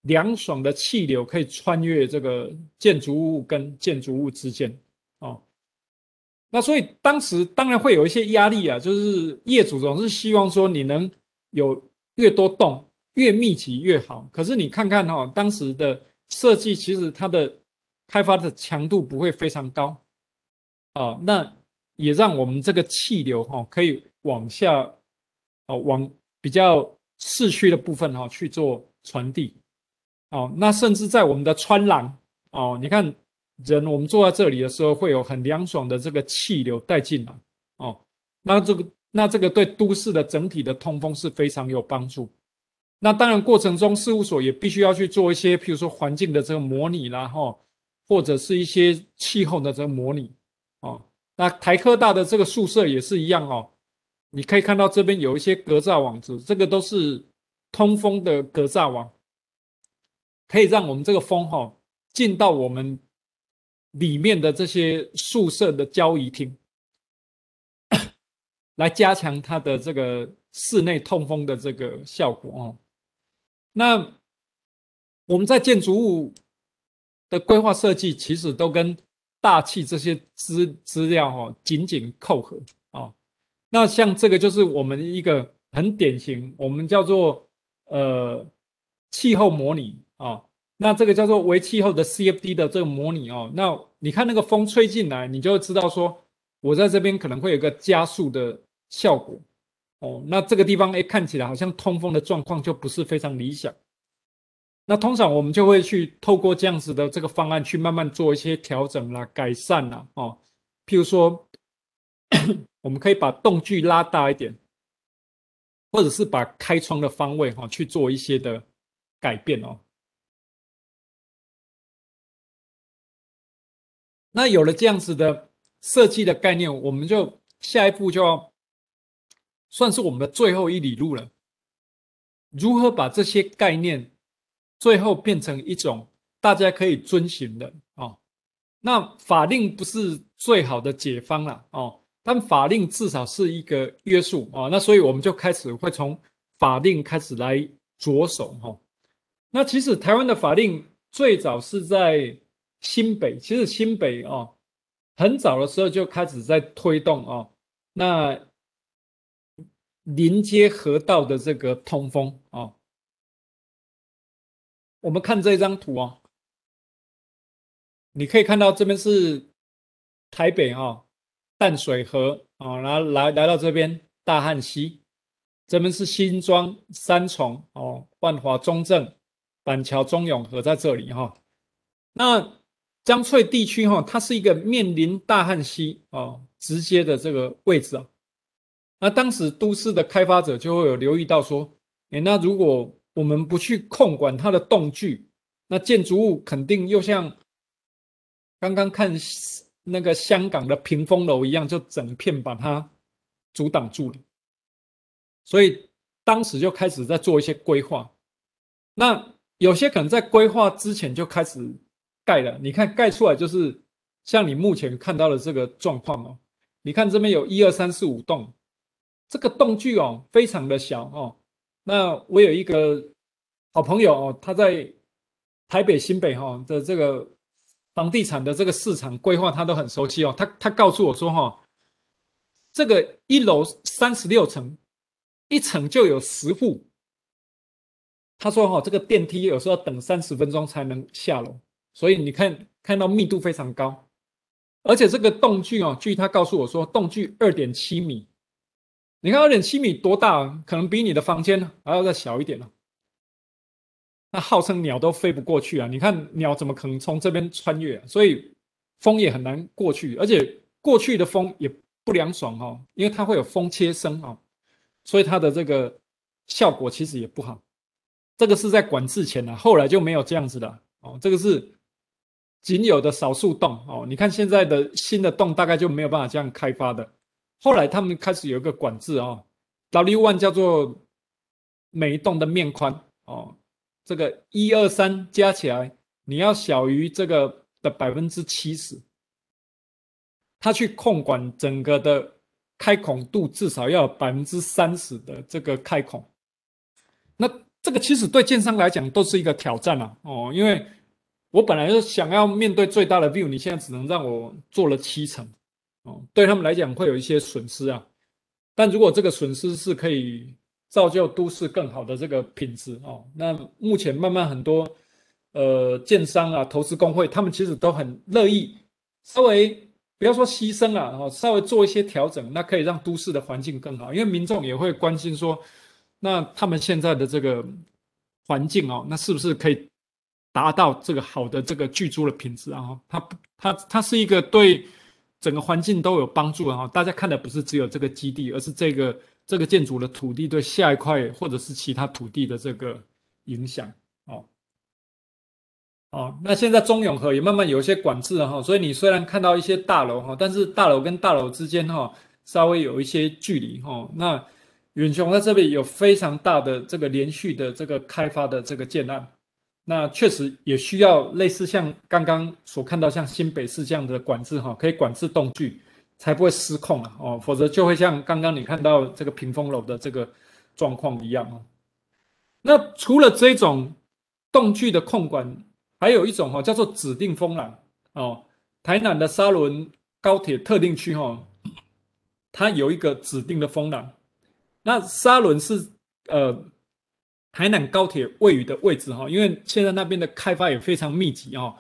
Speaker 1: 凉爽的气流可以穿越这个建筑物跟建筑物之间哦。那所以当时当然会有一些压力啊，就是业主总是希望说你能有越多栋越密集越好。可是你看看哈，当时的设计其实它的开发的强度不会非常高啊，那也让我们这个气流哈可以往下哦往比较市区的部分哈去做传递哦，那甚至在我们的穿廊哦，你看。人，我们坐在这里的时候，会有很凉爽的这个气流带进来哦。那这个，那这个对都市的整体的通风是非常有帮助。那当然，过程中事务所也必须要去做一些，譬如说环境的这个模拟啦，哈，或者是一些气候的这个模拟哦。那台科大的这个宿舍也是一样哦。你可以看到这边有一些格栅网子，这个都是通风的格栅网。可以让我们这个风哈进到我们里面的这些宿舍的交谊厅，来加强它的这个室内通风的这个效果哦。那我们在建筑物的规划设计，其实都跟大气这些资资料哈紧紧扣合。那像这个就是我们一个很典型，我们叫做呃气候模拟啊。那这个叫做为气候的 CFD 的这个模拟哦。那你看那个风吹进来，你就会知道说，我在这边可能会有个加速的效果哦。那这个地方哎，看起来好像通风的状况就不是非常理想。那通常我们就会去透过这样子的这个方案去慢慢做一些调整啦、改善啦哦。譬如说，我们可以把栋距拉大一点，或者是把开窗的方位哈去做一些的改变哦。那有了这样子的设计的概念，我们就下一步就要算是我们的最后一里路了。如何把这些概念？最后变成一种大家可以遵循的哦，那法令不是最好的解方了哦，但法令至少是一个约束哦，那所以我们就开始会从法令开始来着手哈。那其实台湾的法令最早是在新北，其实新北哦，很早的时候就开始在推动哦，那临街河道的这个通风哦。我们看这张图哦，你可以看到这边是台北啊淡水河啊，然后来来到这边大汉溪，这边是新庄三重哦，万华中正板桥中永和在这里哈。那江翠地区哈，它是一个面临大汉溪哦直接的这个位置啊。那当时都市的开发者就会有留意到说，诶，那如果我们不去控管它的栋距，那建筑物肯定又像刚刚看那个香港的屏风楼一样，就整片把它阻挡住了。所以当时就开始在做一些规划。那有些可能在规划之前就开始盖了。你看盖出来就是像你目前看到的这个状况哦。你看这边有一二三四五栋，这个栋距哦非常的小哦。那我有一个好朋友哦，他在台北新北哈的这个房地产的这个市场规划，他都很熟悉哦。他他告诉我说哈，这个一楼三十六层，一层就有十户。他说哈，这个电梯有时候要等三十分钟才能下楼，所以你看看到密度非常高，而且这个栋距哦，据他告诉我说，栋距二点七米。你看二点七米多大？可能比你的房间还要再小一点呢。那号称鸟都飞不过去啊！你看鸟怎么可能从这边穿越？所以风也很难过去，而且过去的风也不凉爽哦，因为它会有风切声哦，所以它的这个效果其实也不好。这个是在管制前啊，后来就没有这样子的哦。这个是仅有的少数洞哦。你看现在的新的洞大概就没有办法这样开发的。后来他们开始有一个管制哦，W one 叫做每一栋的面宽哦，这个一二三加起来你要小于这个的百分之七十，他去控管整个的开孔度至少要有百分之三十的这个开孔，那这个其实对建商来讲都是一个挑战啊哦，因为我本来就想要面对最大的 view，你现在只能让我做了七成。哦，对他们来讲会有一些损失啊，但如果这个损失是可以造就都市更好的这个品质哦，那目前慢慢很多呃建商啊、投资公会，他们其实都很乐意稍微不要说牺牲了哦，稍微做一些调整，那可以让都市的环境更好，因为民众也会关心说，那他们现在的这个环境哦，那是不是可以达到这个好的这个居住的品质啊？它它它是一个对。整个环境都有帮助啊，大家看的不是只有这个基地，而是这个这个建筑的土地对下一块或者是其他土地的这个影响哦。哦，那现在中永和也慢慢有一些管制哈，所以你虽然看到一些大楼哈，但是大楼跟大楼之间哈稍微有一些距离哈。那远雄在这边有非常大的这个连续的这个开发的这个建案，那确实也需要类似像刚刚所看到像新北市这样的管制哈，可以管制栋距，才不会失控啊哦，否则就会像刚刚你看到这个屏风楼的这个状况一样哦。那除了这种动距的控管，还有一种哈叫做指定风廊哦，台南的沙仑高铁特定区哈，它有一个指定的风廊。那沙仑是呃。台南高铁位于的位置哈，因为现在那边的开发也非常密集哦，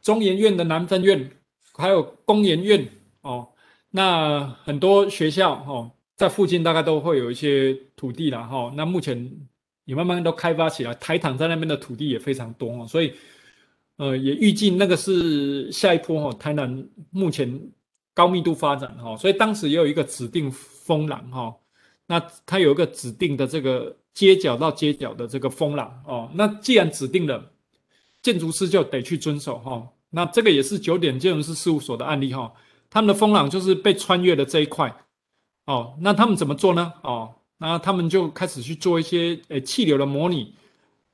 Speaker 1: 中研院的南分院，还有工研院哦，那很多学校哦，在附近大概都会有一些土地了哈。那目前也慢慢都开发起来，台糖在那边的土地也非常多哦，所以呃也预计那个是下一波哈，台南目前高密度发展哈，所以当时也有一个指定风廊哈，那它有一个指定的这个。街角到街角的这个风廊哦，那既然指定了，建筑师就得去遵守哈。那这个也是九点建筑师事务所的案例哈，他们的风廊就是被穿越的这一块哦。那他们怎么做呢？哦，那他们就开始去做一些诶气流的模拟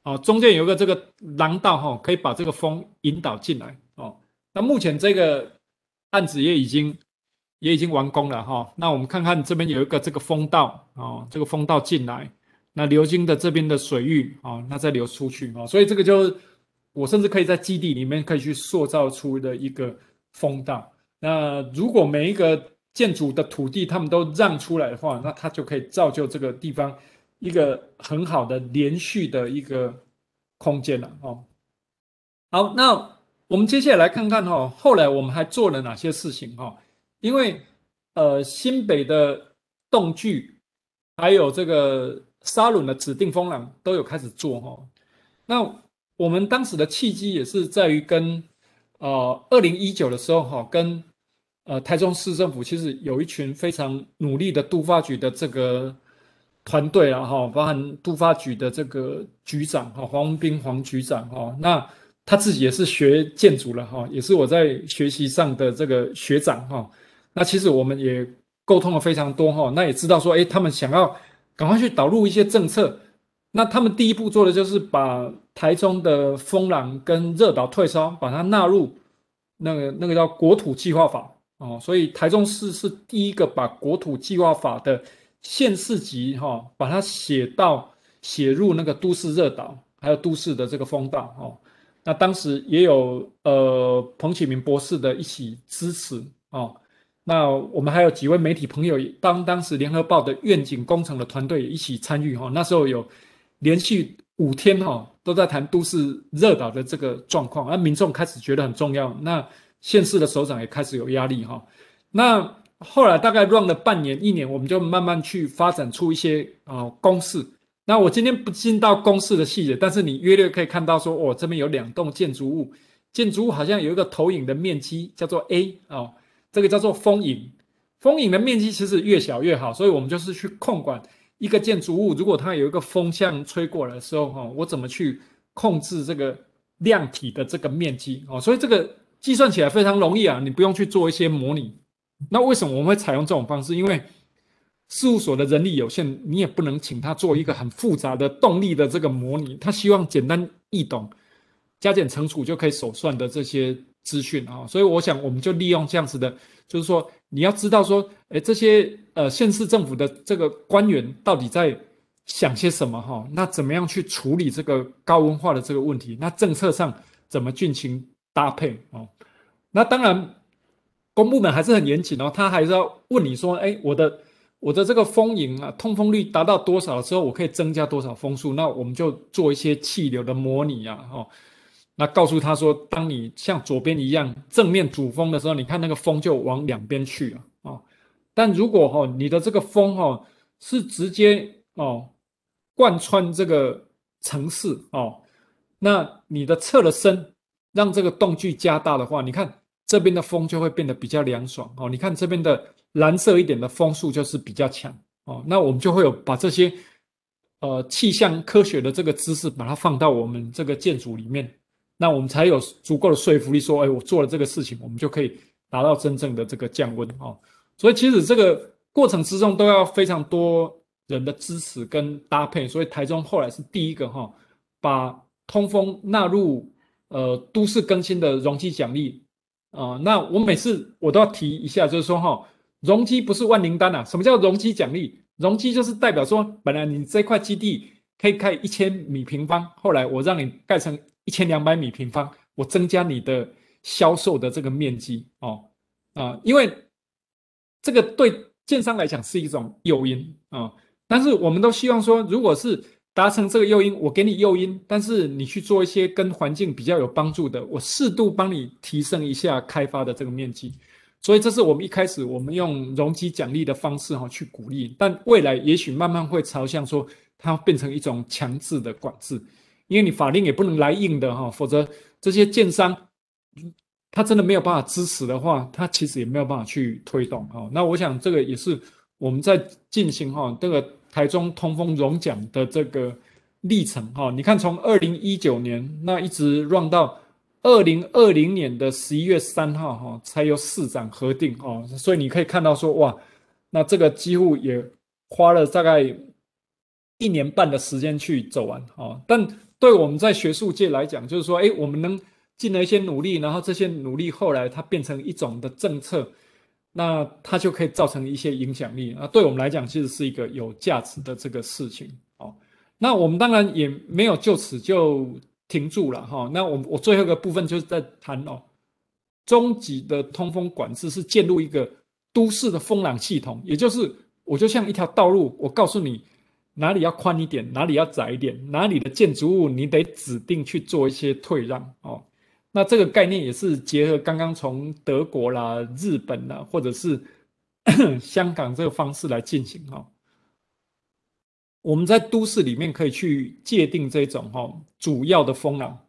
Speaker 1: 哦，中间有一个这个廊道哈，可以把这个风引导进来哦。那目前这个案子也已经也已经完工了哈。那我们看看这边有一个这个风道哦，这个风道进来。那流经的这边的水域啊，那再流出去啊，所以这个就是我甚至可以在基地里面可以去塑造出的一个风道。那如果每一个建筑的土地他们都让出来的话，那它就可以造就这个地方一个很好的连续的一个空间了哦。好，那我们接下来看看哈，后来我们还做了哪些事情哈？因为呃，新北的动距还有这个。沙仑的指定风廊都有开始做哈，那我们当时的契机也是在于跟呃二零一九的时候哈，跟呃台中市政府其实有一群非常努力的都发局的这个团队啊哈，包含都发局的这个局长哈黄文斌黄局长哈，那他自己也是学建筑了哈，也是我在学习上的这个学长哈，那其实我们也沟通了非常多哈，那也知道说哎他们想要。赶快去导入一些政策，那他们第一步做的就是把台中的风廊跟热岛退烧，把它纳入那个那个叫国土计划法哦，所以台中市是第一个把国土计划法的县市级哈，把它写到写入那个都市热岛，还有都市的这个风道哦。那当时也有呃彭启明博士的一起支持哦。那我们还有几位媒体朋友，当当时联合报的愿景工程的团队一起参与哈。那时候有连续五天哈都在谈都市热岛的这个状况，而民众开始觉得很重要。那县市的首长也开始有压力哈。那后来大概 run 了半年一年，我们就慢慢去发展出一些啊公式。那我今天不进到公式的细节，但是你约略可以看到说，哦，这边有两栋建筑物，建筑物好像有一个投影的面积叫做 A 哦。这个叫做风影，风影的面积其实越小越好，所以我们就是去控管一个建筑物，如果它有一个风向吹过来的时候，哈，我怎么去控制这个量体的这个面积，哦，所以这个计算起来非常容易啊，你不用去做一些模拟。那为什么我们会采用这种方式？因为事务所的人力有限，你也不能请他做一个很复杂的动力的这个模拟，他希望简单易懂，加减乘除就可以手算的这些。资讯啊，所以我想我们就利用这样子的，就是说你要知道说，诶，这些呃县市政府的这个官员到底在想些什么哈？那怎么样去处理这个高温化的这个问题？那政策上怎么进行搭配哦？那当然，公部门还是很严谨哦，他还是要问你说，诶，我的我的这个风影啊，通风率达到多少之后，我可以增加多少风速？那我们就做一些气流的模拟啊，哦。那告诉他说，当你像左边一样正面主风的时候，你看那个风就往两边去了啊。但如果哈你的这个风哈是直接哦贯穿这个城市哦，那你的侧了身让这个栋距加大的话，你看这边的风就会变得比较凉爽哦。你看这边的蓝色一点的风速就是比较强哦。那我们就会有把这些呃气象科学的这个知识把它放到我们这个建筑里面。那我们才有足够的说服力，说，哎，我做了这个事情，我们就可以达到真正的这个降温哦。所以其实这个过程之中都要非常多人的支持跟搭配。所以台中后来是第一个哈，把通风纳入呃都市更新的容积奖励啊、那我每次我都要提一下，就是说哈，容积不是万灵丹啊。什么叫容积奖励？容积就是代表说，本来你这块基地可以盖一千米平方，后来我让你盖成一千两百米平方，我增加你的销售的这个面积哦啊、因为这个对建商来讲是一种诱因啊、但是我们都希望说，如果是达成这个诱因，我给你诱因，但是你去做一些跟环境比较有帮助的，我适度帮你提升一下开发的这个面积。所以这是我们一开始我们用容积奖励的方式哈去鼓励，但未来也许慢慢会朝向说它变成一种强制的管制，因为你法令也不能来硬的哈，否则这些建商他真的没有办法支持的话，他其实也没有办法去推动哈。那我想这个也是我们在进行哈这个。台中通风融奖的这个历程哈，你看从二零一九年那一直 run 到二零二零年的十一月三号哈，才由市长核定哦，所以你可以看到说哇，那这个几乎也花了大概一年半的时间去走完啊。但对我们在学术界来讲，就是说，哎，我们能尽了一些努力，然后这些努力后来它变成一种的政策。那它就可以造成一些影响力啊，对我们来讲，其实是一个有价值的这个事情哦。那我们当然也没有就此就停住了哈。那我我最后一个部分就是在谈哦，终极的通风管制是建立一个都市的风廊系统，也就是我就像一条道路，我告诉你哪里要宽一点，哪里要窄一点，哪里的建筑物你得指定去做一些退让哦。那这个概念也是结合刚刚从德国啦、日本啦，或者是 香港这个方式来进行哈。我们在都市里面可以去界定这种哈主要的风廊，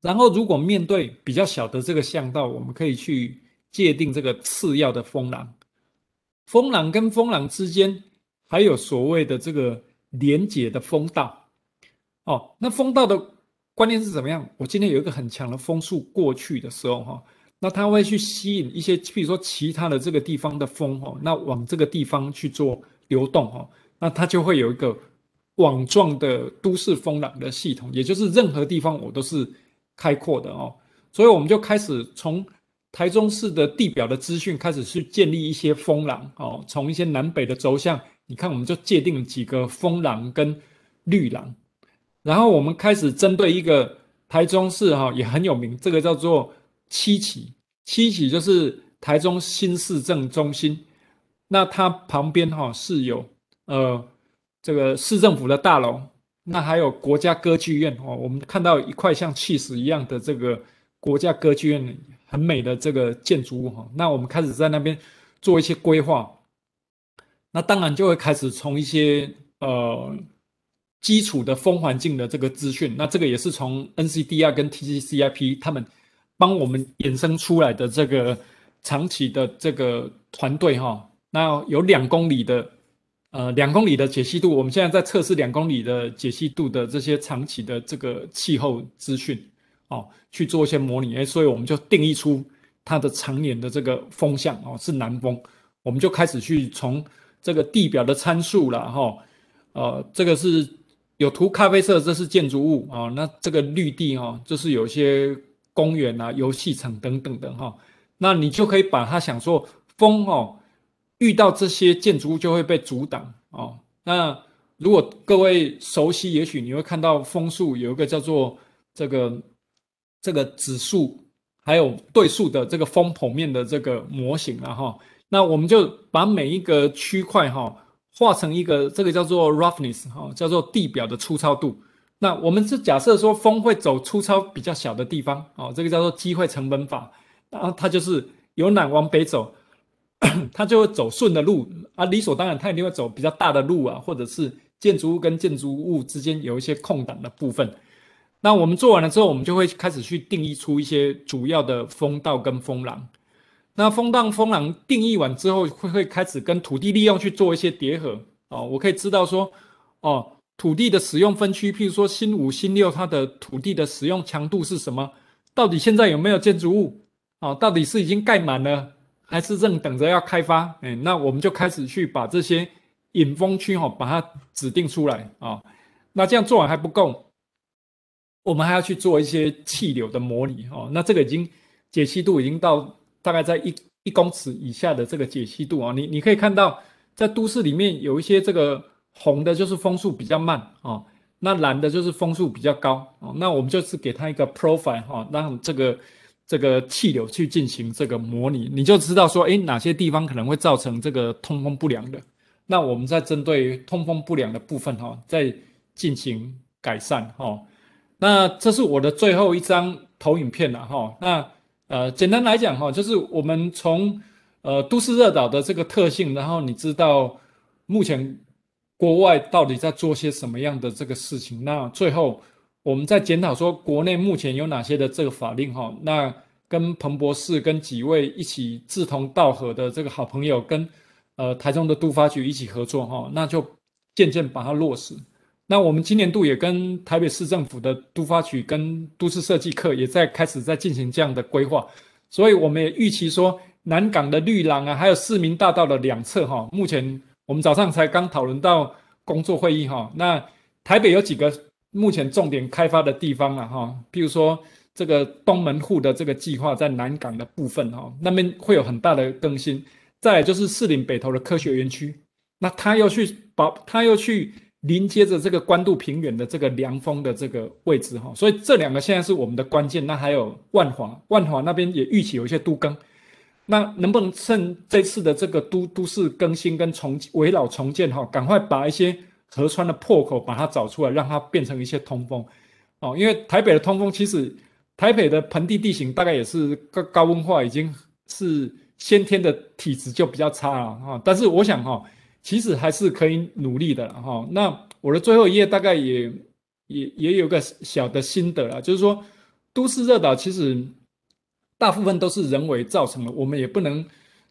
Speaker 1: 然后如果面对比较小的这个巷道，我们可以去界定这个次要的风廊。风廊跟风廊之间还有所谓的这个连接的风道哦，那风道的。关键是怎么样？我今天有一个很强的风速过去的时候，哈，那它会去吸引一些，比如说其他的这个地方的风，哈，那往这个地方去做流动，哈，那它就会有一个网状的都市风廊的系统，也就是任何地方我都是开阔的哦。所以我们就开始从台中市的地表的资讯开始去建立一些风廊，哦，从一些南北的轴向，你看我们就界定几个风廊跟绿廊。然后我们开始针对一个台中市哈也很有名，这个叫做七期，七期就是台中新市政中心，那它旁边哈是有呃这个市政府的大楼，那还有国家歌剧院哦，我们看到一块像气势一样的这个国家歌剧院很美的这个建筑物哈，那我们开始在那边做一些规划，那当然就会开始从一些呃。基础的风环境的这个资讯，那这个也是从 NCDR 跟 TCCIP 他们帮我们衍生出来的这个长期的这个团队哈。那有两公里的呃两公里的解析度，我们现在在测试两公里的解析度的这些长期的这个气候资讯哦，去做一些模拟。哎，所以我们就定义出它的常年的这个风向哦是南风，我们就开始去从这个地表的参数了哈，呃，这个是。有涂咖啡色，这是建筑物啊。那这个绿地哈，就是有些公园啊、游戏场等等的哈。那你就可以把它想说，风哦，遇到这些建筑物就会被阻挡哦。那如果各位熟悉，也许你会看到风速有一个叫做这个这个指数，还有对数的这个风剖面的这个模型了哈。那我们就把每一个区块哈。画成一个，这个叫做 roughness 哈，叫做地表的粗糙度。那我们是假设说风会走粗糙比较小的地方哦，这个叫做机会成本法。然后它就是由南往北走，它就会走顺的路啊，理所当然它一定会走比较大的路啊，或者是建筑物跟建筑物之间有一些空档的部分。那我们做完了之后，我们就会开始去定义出一些主要的风道跟风廊。那风荡风廊定义完之后，会会开始跟土地利用去做一些叠合哦。我可以知道说，哦，土地的使用分区，譬如说新五、新六，它的土地的使用强度是什么？到底现在有没有建筑物？哦，到底是已经盖满了，还是正等着要开发？哎，那我们就开始去把这些引风区哈，把它指定出来啊。那这样做完还不够，我们还要去做一些气流的模拟哦。那这个已经解析度已经到大概在一一公尺以下的这个解析度啊。你你可以看到，在都市里面有一些这个红的，就是风速比较慢哦。那蓝的就是风速比较高哦。那我们就是给它一个 profile 哈，让这个。这个气流去进行这个模拟，你就知道说，诶，哪些地方可能会造成这个通风不良的。那我们再针对通风不良的部分哈，再进行改善哈。那这是我的最后一张投影片了哈。那呃，简单来讲哈，就是我们从呃都市热岛的这个特性，然后你知道目前国外到底在做些什么样的这个事情。那最后。我们在检讨说，国内目前有哪些的这个法令哈？那跟彭博士跟几位一起志同道合的这个好朋友，跟呃台中的都发局一起合作哈，那就渐渐把它落实。那我们今年度也跟台北市政府的都发局跟都市设计课也在开始在进行这样的规划，所以我们也预期说，南港的绿廊啊，还有市民大道的两侧哈，目前我们早上才刚讨论到工作会议哈，那台北有几个。目前重点开发的地方了哈，譬如说这个东门户的这个计划在南港的部分哈，那边会有很大的更新。再来就是士林北投的科学园区，那他又去把他又去连接着这个关渡平原的这个凉风的这个位置哈，所以这两个现在是我们的关键。那还有万华，万华那边也预期有一些都更，那能不能趁这次的这个都都市更新跟重围绕重建哈，赶快把一些。河川的破口，把它找出来，让它变成一些通风，哦，因为台北的通风，其实台北的盆地地形大概也是高高温化，已经是先天的体质就比较差了哈。但是我想哈，其实还是可以努力的哈。那我的最后一页大概也也也有个小的心得啦，就是说都市热岛其实大部分都是人为造成的，我们也不能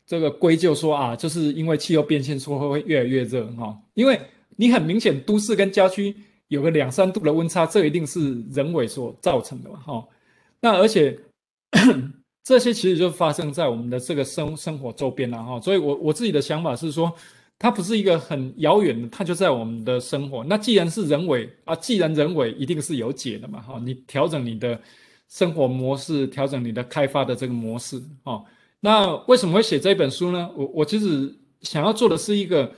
Speaker 1: 这个归咎说啊，就是因为气候变迁说会会越来越热哈，因为。你很明显，都市跟郊区有个两三度的温差，这一定是人为所造成的嘛？哈，那而且 这些其实就发生在我们的这个生生活周边了哈。所以我我自己的想法是说，它不是一个很遥远的，它就在我们的生活。那既然是人为啊，既然人为，一定是有解的嘛？哈，你调整你的生活模式，调整你的开发的这个模式。哈，那为什么会写这本书呢？我我其实想要做的是一个。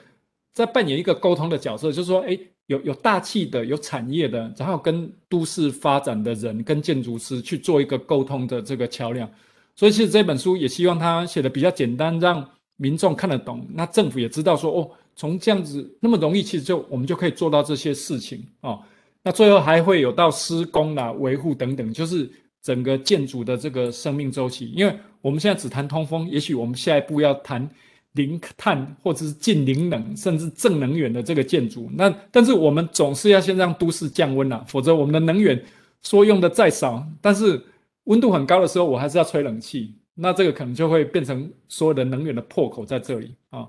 Speaker 1: 在扮演一个沟通的角色，就是说，诶，有有大气的，有产业的，然后跟都市发展的人，跟建筑师去做一个沟通的这个桥梁。所以，其实这本书也希望他写的比较简单，让民众看得懂。那政府也知道说，哦，从这样子那么容易，其实就我们就可以做到这些事情哦。那最后还会有到施工啦、维护等等，就是整个建筑的这个生命周期。因为我们现在只谈通风，也许我们下一步要谈。零碳或者是近零能，甚至正能源的这个建筑，那但是我们总是要先让都市降温啊，否则我们的能源说用的再少，但是温度很高的时候，我还是要吹冷气，那这个可能就会变成所有的能源的破口在这里啊。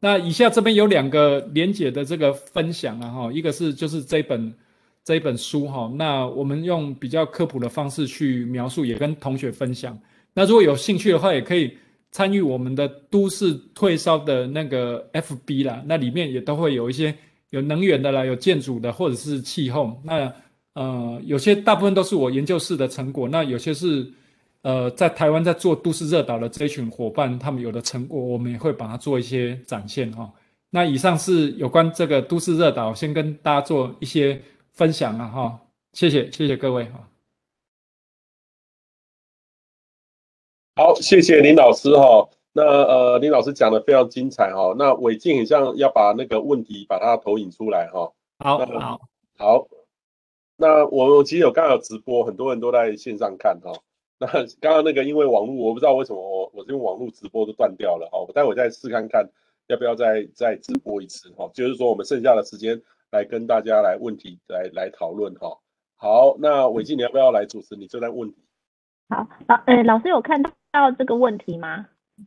Speaker 1: 那以下这边有两个连结的这个分享啊哈，一个是就是这本这一本书哈，那我们用比较科普的方式去描述，也跟同学分享。那如果有兴趣的话，也可以。参与我们的都市退烧的那个 FB 啦，那里面也都会有一些有能源的啦，有建筑的，或者是气候。那呃，有些大部分都是我研究室的成果，那有些是呃在台湾在做都市热岛的这一群伙伴他们有的成果，我们也会把它做一些展现哈。那以上是有关这个都市热岛，先跟大家做一些分享了哈。谢谢，谢谢各位哈。
Speaker 2: 好，谢谢林老师哈。那呃，林老师讲的非常精彩哈。那伟静很像要把那个问题把它投影出来哈。
Speaker 1: 好，好，
Speaker 2: 好。那我其实有刚刚有直播，很多人都在线上看哈。那 刚刚那个因为网络，我不知道为什么我我用网络直播都断掉了哈。我待会再试看看要不要再再直播一次哈。就是说我们剩下的时间来跟大家来问题来来讨论哈。好，那伟静你要不要来主持你这段问题？
Speaker 3: 好，老呃老师有看到。到这个问题吗？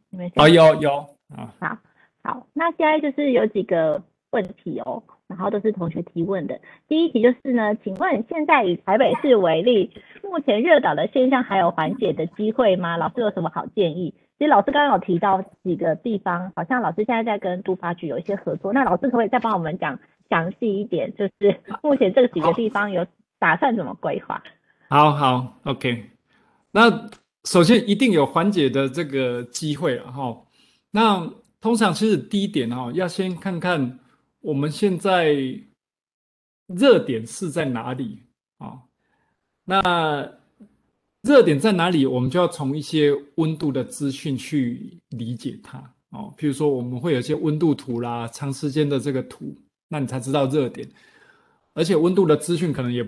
Speaker 3: 你们
Speaker 1: 啊有有啊，
Speaker 3: 好好，那现在就是有几个问题哦，然后都是同学提问的。第一题就是呢，请问现在以台北市为例，目前热岛的现象还有缓解的机会吗？老师有什么好建议？其实老师刚刚有提到几个地方，好像老师现在在跟都发局有一些合作，那老师可不可以再帮我们讲详细一点，就是目前这几个地方有打算怎么规划？
Speaker 1: 好好，OK。那首先一定有缓解的这个机会了哈。那通常其实第一点哈，要先看看我们现在热点是在哪里啊？那热点在哪里？我们就要从一些温度的资讯去理解它哦。譬如说，我们会有一些温度图啦，长时间的这个图，那你才知道热点。而且温度的资讯可能也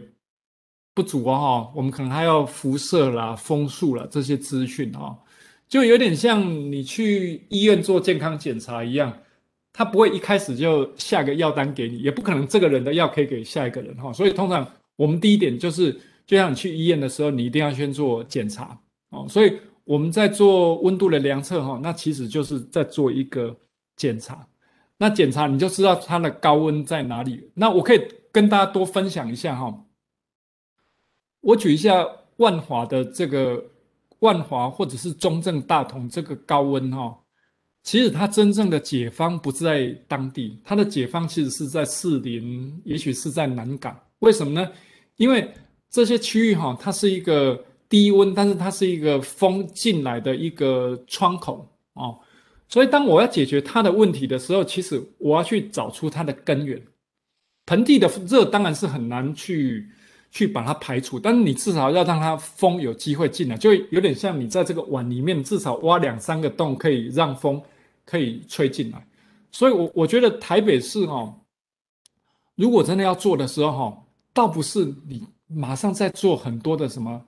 Speaker 1: 不足哦，我们可能还要辐射啦、风速啦这些资讯哦，就有点像你去医院做健康检查一样，他不会一开始就下个药单给你，也不可能这个人的药可以给下一个人哈。所以通常我们第一点就是。就像你去医院的时候，你一定要先做检查哦。所以我们在做温度的量测哈，那其实就是在做一个检查。那检查你就知道它的高温在哪里。那我可以跟大家多分享一下哈。我举一下万华的这个万华或者是中正大同这个高温哈，其实它真正的解方不在当地，它的解方其实是在士林，也许是在南港。为什么呢？因为这些区域哈，它是一个低温，但是它是一个风进来的一个窗口哦。所以当我要解决它的问题的时候，其实我要去找出它的根源。盆地的热当然是很难去去把它排除，但是你至少要让它风有机会进来，就有点像你在这个碗里面至少挖两三个洞，可以让风可以吹进来。所以我，我觉得台北市哈，如果真的要做的时候哈，倒不是你。马上在做很多的什么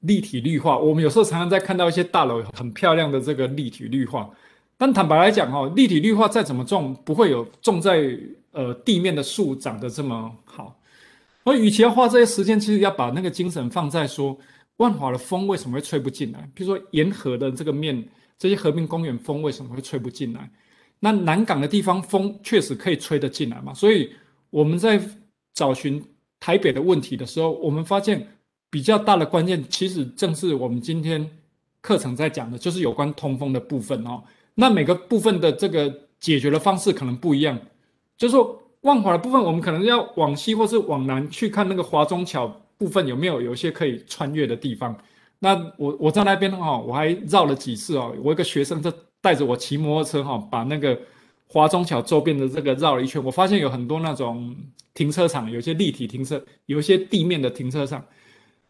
Speaker 1: 立体绿化，我们有时候常常在看到一些大楼很漂亮的这个立体绿化，但坦白来讲哈，立体绿化再怎么种，不会有种在呃地面的树长得这么好。而与其花这些时间，其实要把那个精神放在说，万华的风为什么会吹不进来？比如说沿河的这个面，这些和平公园风为什么会吹不进来？那南港的地方风确实可以吹得进来嘛？所以我们在找寻。台北的问题的时候，我们发现比较大的关键，其实正是我们今天课程在讲的，就是有关通风的部分哦。那每个部分的这个解决的方式可能不一样，就是说万华的部分，我们可能要往西或是往南去看那个华中桥部分有没有有一些可以穿越的地方。那我我在那边哈，我还绕了几次哦。我一个学生就带着我骑摩托车哈，把那个。华中桥周边的这个绕了一圈，我发现有很多那种停车场，有些立体停车，有一些地面的停车场，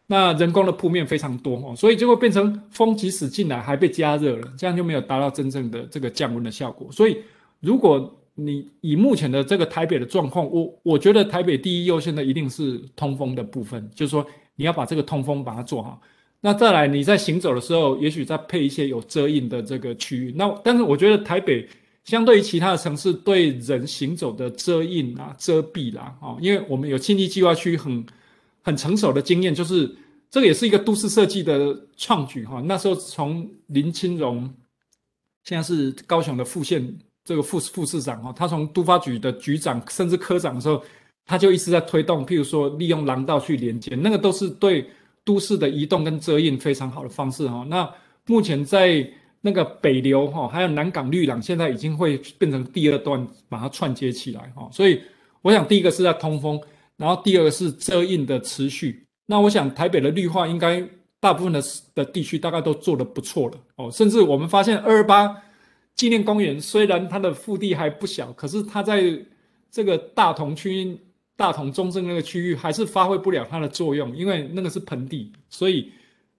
Speaker 1: 那人工的铺面非常多哦，所以就会变成风即使进来还被加热了，这样就没有达到真正的这个降温的效果。所以，如果你以目前的这个台北的状况，我我觉得台北第一优先的一定是通风的部分，就是说你要把这个通风把它做好。那再来你在行走的时候，也许再配一些有遮荫的这个区域。那但是我觉得台北。相对于其他的城市，对人行走的遮荫啊、遮蔽啦，啊，因为我们有经济计划区很很成熟的经验，就是这个也是一个都市设计的创举哈。那时候从林清荣，现在是高雄的副县这个副副市长哈，他从都发局的局长甚至科长的时候，他就一直在推动，譬如说利用廊道去连接，那个都是对都市的移动跟遮荫非常好的方式哈。那目前在那个北流哈，还有南港绿廊，现在已经会变成第二段，把它串接起来哈。所以我想，第一个是在通风，然后第二个是遮荫的持续。那我想，台北的绿化应该大部分的的地区大概都做得不错了哦。甚至我们发现二二八纪念公园虽然它的腹地还不小，可是它在这个大同区、大同中正那个区域还是发挥不了它的作用，因为那个是盆地，所以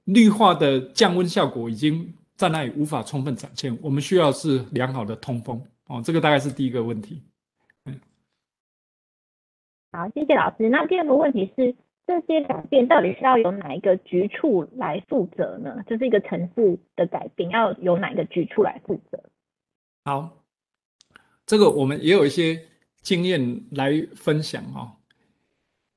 Speaker 1: 绿化的降温效果已经。在那里无法充分展现，我们需要是良好的通风哦，这个大概是第一个问题。嗯，
Speaker 3: 好，谢谢老师。那第二个问题是，这些改变到底是要由哪一个局处来负责呢？就是一个城市的改变，要由哪一个局处来负责？
Speaker 1: 好，这个我们也有一些经验来分享哦。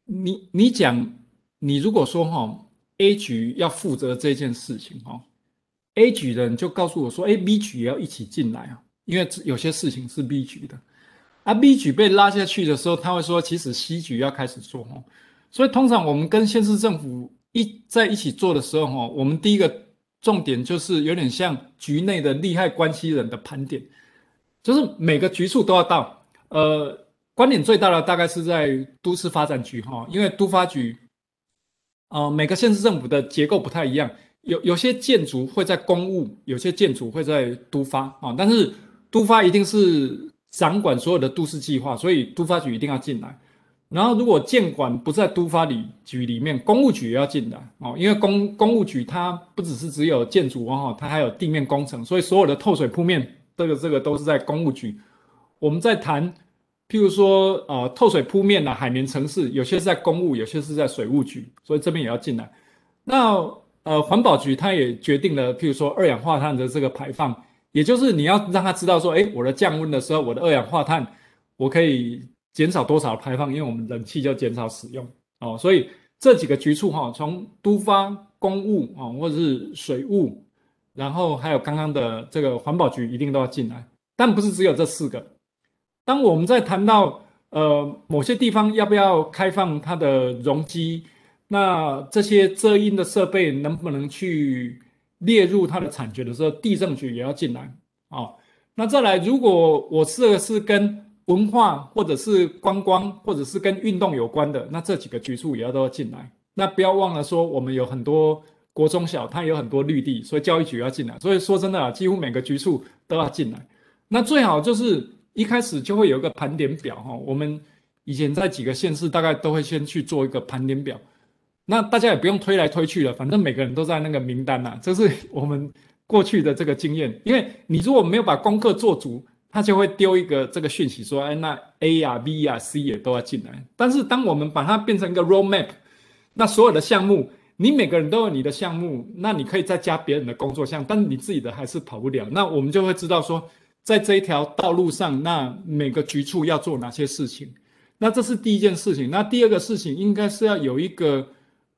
Speaker 1: 你你讲，你如果说哈，A 局要负责这件事情哈。A 局的人就告诉我说：“哎，B 局也要一起进来啊，因为有些事情是 B 局的。啊，B 局被拉下去的时候，他会说，其实 C 局要开始做哦。所以通常我们跟县市政府一在一起做的时候，哈，我们第一个重点就是有点像局内的利害关系人的盘点，就是每个局处都要到。呃，观点最大的大概是在都市发展局哈，因为都发局，呃，每个县市政府的结构不太一样，有有些建筑会在公务，有些建筑会在都发啊，但是都发一定是掌管所有的都市计划，所以都发局一定要进来。然后如果建管不在都发里局里面，公务局也要进来哦，因为公公务局它不只是只有建筑哦，它还有地面工程，所以所有的透水铺面，这个这个都是在公务局。我们在谈。譬如说，呃，透水铺面呐、海绵城市，有些是在公务，有些是在水务局，所以这边也要进来。那呃，环保局它也决定了，譬如说二氧化碳的这个排放，也就是你要让他知道说，哎，我的降温的时候，我的二氧化碳我可以减少多少排放，因为我们冷气就减少使用哦。所以这几个局处哈，从都发、公务啊，或者是水务，然后还有刚刚的这个环保局，一定都要进来，但不是只有这四个。当我们在谈到呃某些地方要不要开放它的容积，那这些遮阴的设备能不能去列入它的产权的时候，地政局也要进来啊、哦。那再来，如果我这个是跟文化或者是观光或者是跟运动有关的，那这几个局处也要都要进来。那不要忘了说，我们有很多国中小，它有很多绿地，所以教育局要进来。所以说真的啊，几乎每个局处都要进来。那最好就是。一开始就会有一个盘点表哈，我们以前在几个县市大概都会先去做一个盘点表，那大家也不用推来推去了，反正每个人都在那个名单呐，这是我们过去的这个经验。因为你如果没有把功课做足，他就会丢一个这个讯息说，哎，那 A 呀、B 呀、C 也都要进来。但是当我们把它变成一个 roadmap，那所有的项目，你每个人都有你的项目，那你可以再加别人的工作项，但你自己的还是跑不了。那我们就会知道说。在这一条道路上，那每个局处要做哪些事情？那这是第一件事情。那第二个事情应该是要有一个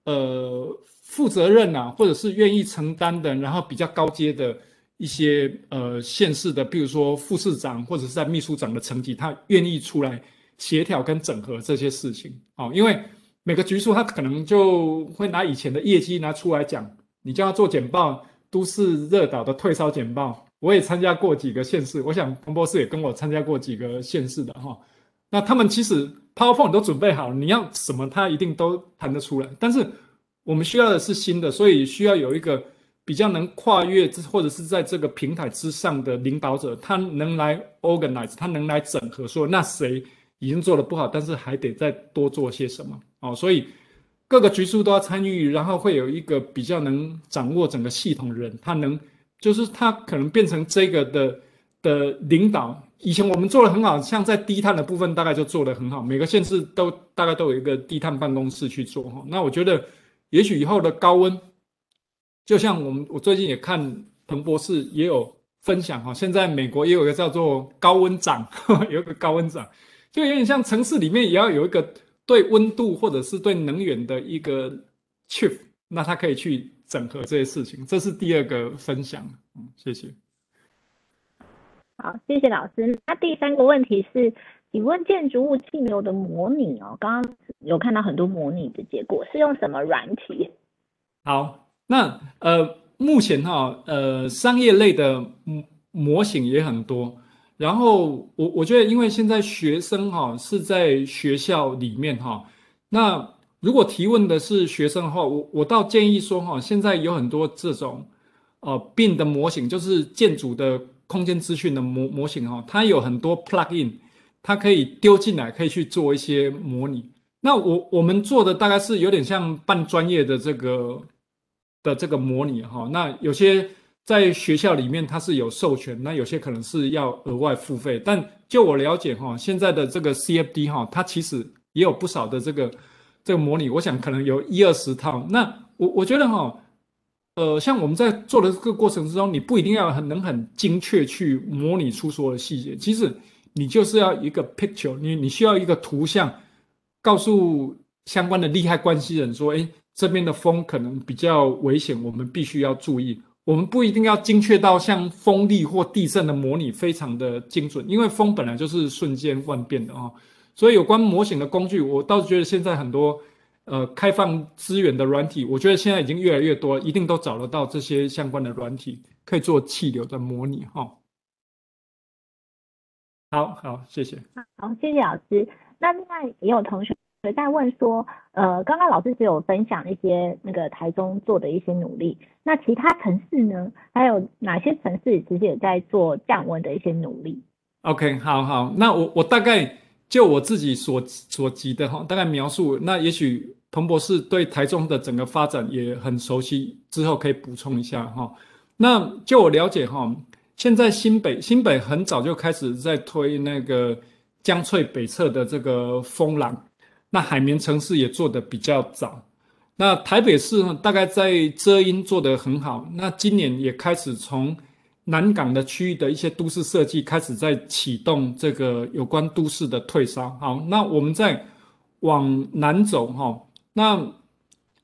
Speaker 1: 呃负责任啊，或者是愿意承担的，然后比较高阶的一些呃县市的，比如说副市长或者是在秘书长的层级，他愿意出来协调跟整合这些事情。哦，因为每个局处他可能就会拿以前的业绩拿出来讲，你叫他做简报，都市热岛的退烧简报。我也参加过几个县市，我想彭博士也跟我参加过几个县市的哈。那他们其实 PowerPoint 都准备好了，你要什么他一定都谈得出来。但是我们需要的是新的，所以需要有一个比较能跨越或者是在这个平台之上的领导者，他能来 organize，他能来整合，说那谁已经做得不好，但是还得再多做些什么哦。所以各个局处都要参与，然后会有一个比较能掌握整个系统的人，他能。就是他可能变成这个的的领导。以前我们做的很好，像在低碳的部分，大概就做得很好。每个县市都大概都有一个低碳办公室去做哈。那我觉得，也许以后的高温，就像我们我最近也看彭博士也有分享哈。现在美国也有一个叫做高温长，有一个高温长，就有点像城市里面也要有一个对温度或者是对能源的一个 chief，那他可以去。整合这些事情，这是第二个分享。嗯，谢谢。
Speaker 3: 好，谢谢老师。那第三个问题是，请问建筑物气流的模拟哦，刚刚有看到很多模拟的结果，是用什么软体？
Speaker 1: 好，那呃，目前哈、哦，呃，商业类的模模型也很多。然后我我觉得，因为现在学生哈、哦、是在学校里面哈、哦，那。如果提问的是学生的话，我我倒建议说哈，现在有很多这种呃 b 的模型，就是建筑的空间资讯的模模型哈，它有很多 plugin，它可以丢进来，可以去做一些模拟。那我我们做的大概是有点像半专业的这个的这个模拟哈。那有些在学校里面它是有授权，那有些可能是要额外付费。但就我了解哈，现在的这个 CFD 哈，它其实也有不少的这个。这个模拟，我想可能有一二十套。那我我觉得哈，呃，像我们在做的这个过程之中，你不一定要很能很精确去模拟出所有的细节。其实你就是要一个 picture，你你需要一个图像，告诉相关的利害关系人说，哎，这边的风可能比较危险，我们必须要注意。我们不一定要精确到像风力或地震的模拟非常的精准，因为风本来就是瞬间万变的啊。所以有关模型的工具，我倒是觉得现在很多，呃，开放资源的软体，我觉得现在已经越来越多，一定都找得到这些相关的软体，可以做气流的模拟哈。好好，谢谢。
Speaker 3: 好，谢谢老师。那另外也有同学在问说，呃，刚刚老师只有分享一些那个台中做的一些努力，那其他城市呢？还有哪些城市其实也在做降温的一些努力
Speaker 1: ？OK，好好，那我我大概就我自己所所及的哈，大概描述。那也许彭博士对台中的整个发展也很熟悉，之后可以补充一下哈。那就我了解哈。现在新北新北很早就开始在推那个江翠北侧的这个风廊，那海绵城市也做得比较早。那台北市呢，大概在遮阴做得很好。那今年也开始从南港的区域的一些都市设计开始在启动这个有关都市的退烧。好，那我们再往南走哈，那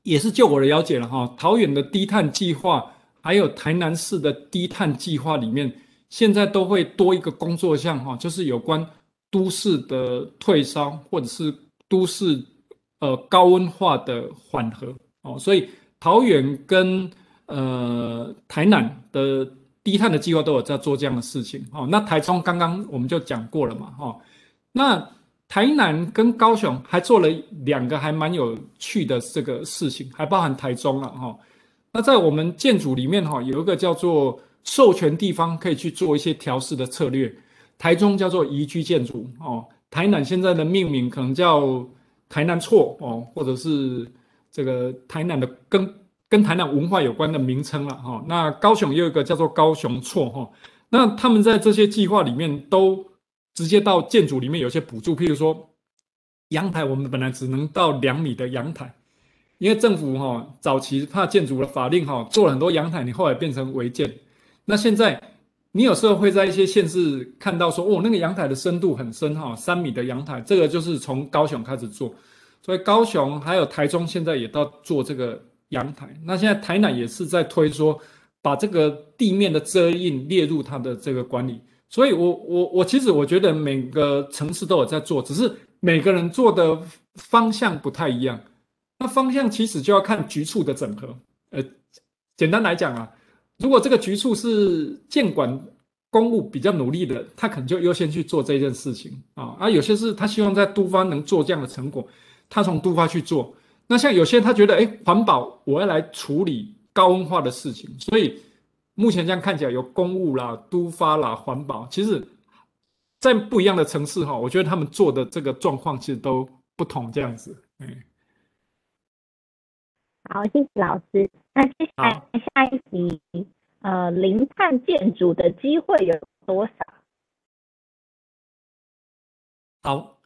Speaker 1: 也是就我的了解了哈，桃园的低碳计划。还有台南市的低碳计划里面，现在都会多一个工作项哈，就是有关都市的退烧或者是都市呃高温化的缓和哦，所以桃园跟呃台南的低碳的计划都有在做这样的事情哦。那台中刚刚我们就讲过了嘛哈，那台南跟高雄还做了两个还蛮有趣的这个事情，还包含台中了哈。那在我们建筑里面哈，有一个叫做授权地方可以去做一些调试的策略。台中叫做宜居建筑哦，台南现在的命名可能叫台南错哦，或者是这个台南的跟跟台南文化有关的名称了哈。那高雄又有一个叫做高雄错哈。那他们在这些计划里面都直接到建筑里面有些补助，譬如说阳台，我们本来只能到两米的阳台。因为政府哈早期怕建筑的法令哈做了很多阳台，你后来变成违建。那现在你有时候会在一些县市看到说，哦，那个阳台的深度很深哈，三米的阳台，这个就是从高雄开始做。所以高雄还有台中现在也到做这个阳台。那现在台南也是在推说，把这个地面的遮荫列入它的这个管理。所以我我我其实我觉得每个城市都有在做，只是每个人做的方向不太一样。那方向其实就要看局处的整合。呃，简单来讲啊，如果这个局处是建管公务比较努力的，他可能就优先去做这件事情啊。啊，有些是他希望在都发能做这样的成果，他从都发去做。那像有些他觉得，哎，环保我要来处理高温化的事情，所以目前这样看起来有公务啦、都发啦、环保，其实，在不一样的城市哈，我觉得他们做的这个状况其实都不同这样子，嗯。
Speaker 3: 好，谢谢老师。那接下来下一题，呃，零碳建筑的机会有多少？
Speaker 1: 好，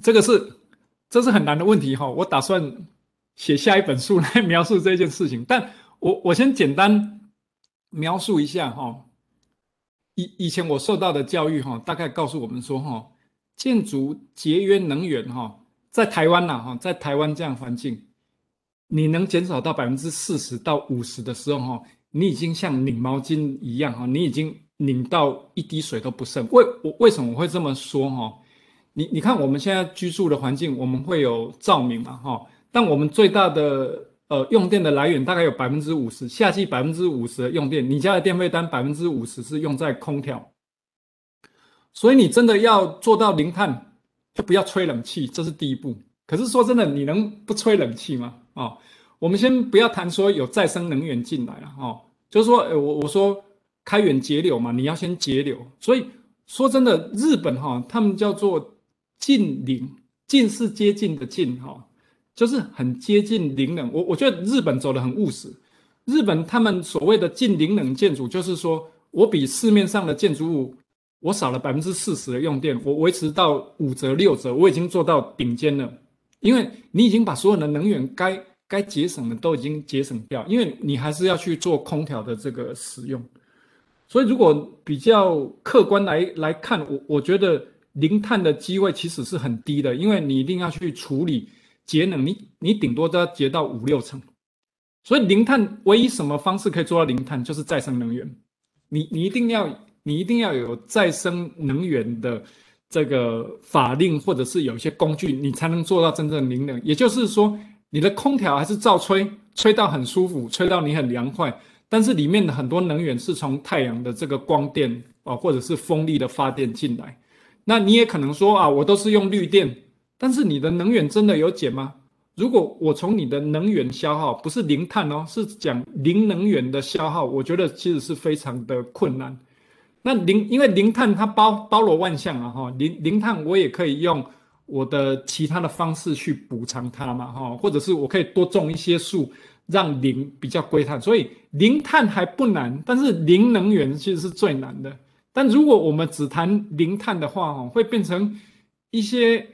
Speaker 1: 这个是这是很难的问题哈。我打算写下一本书来 描述这件事情，但我我先简单描述一下哈。以以前我受到的教育哈，大概告诉我们说哈，建筑节约能源哈，在台湾呐哈，在台湾这样环境。你能减少到百分之四十到五十的时候，哈，你已经像拧毛巾一样，哈，你已经拧到一滴水都不剩。为我为什么我会这么说，哈？你你看我们现在居住的环境，我们会有照明嘛，哈，但我们最大的呃用电的来源大概有百分之五十，夏季百分之五十的用电，你家的电费单百分之五十是用在空调，所以你真的要做到零碳，就不要吹冷气，这是第一步。可是说真的，你能不吹冷气吗？哦，我们先不要谈说有再生能源进来了，哦，就是说，呃，我我说开源节流嘛，你要先节流。所以说真的，日本哈，他们叫做近零，近是接近的近，哈，就是很接近零冷。我我觉得日本走得很务实。日本他们所谓的近零冷建筑，就是说我比市面上的建筑物，我少了百分之四十的用电，我维持到五折六折，我已经做到顶尖了。因为你已经把所有的能源该该节省的都已经节省掉，因为你还是要去做空调的这个使用，所以如果比较客观来来看，我我觉得零碳的机会其实是很低的，因为你一定要去处理节能，你你顶多都要节到五六成，所以零碳唯一什么方式可以做到零碳，就是再生能源，你你一定要你一定要有再生能源的。这个法令或者是有一些工具，你才能做到真正零能。也就是说，你的空调还是照吹，吹到很舒服，吹到你很凉快。但是里面的很多能源是从太阳的这个光电啊，或者是风力的发电进来。那你也可能说啊，我都是用绿电，但是你的能源真的有减吗？如果我从你的能源消耗不是零碳哦，是讲零能源的消耗，我觉得其实是非常的困难。那零，因为零碳它包包罗万象啊哈，零零碳我也可以用我的其他的方式去补偿它嘛哈，或者是我可以多种一些树，让零比较归碳。所以零碳还不难，但是零能源其实是最难的。但如果我们只谈零碳的话，哦，会变成一些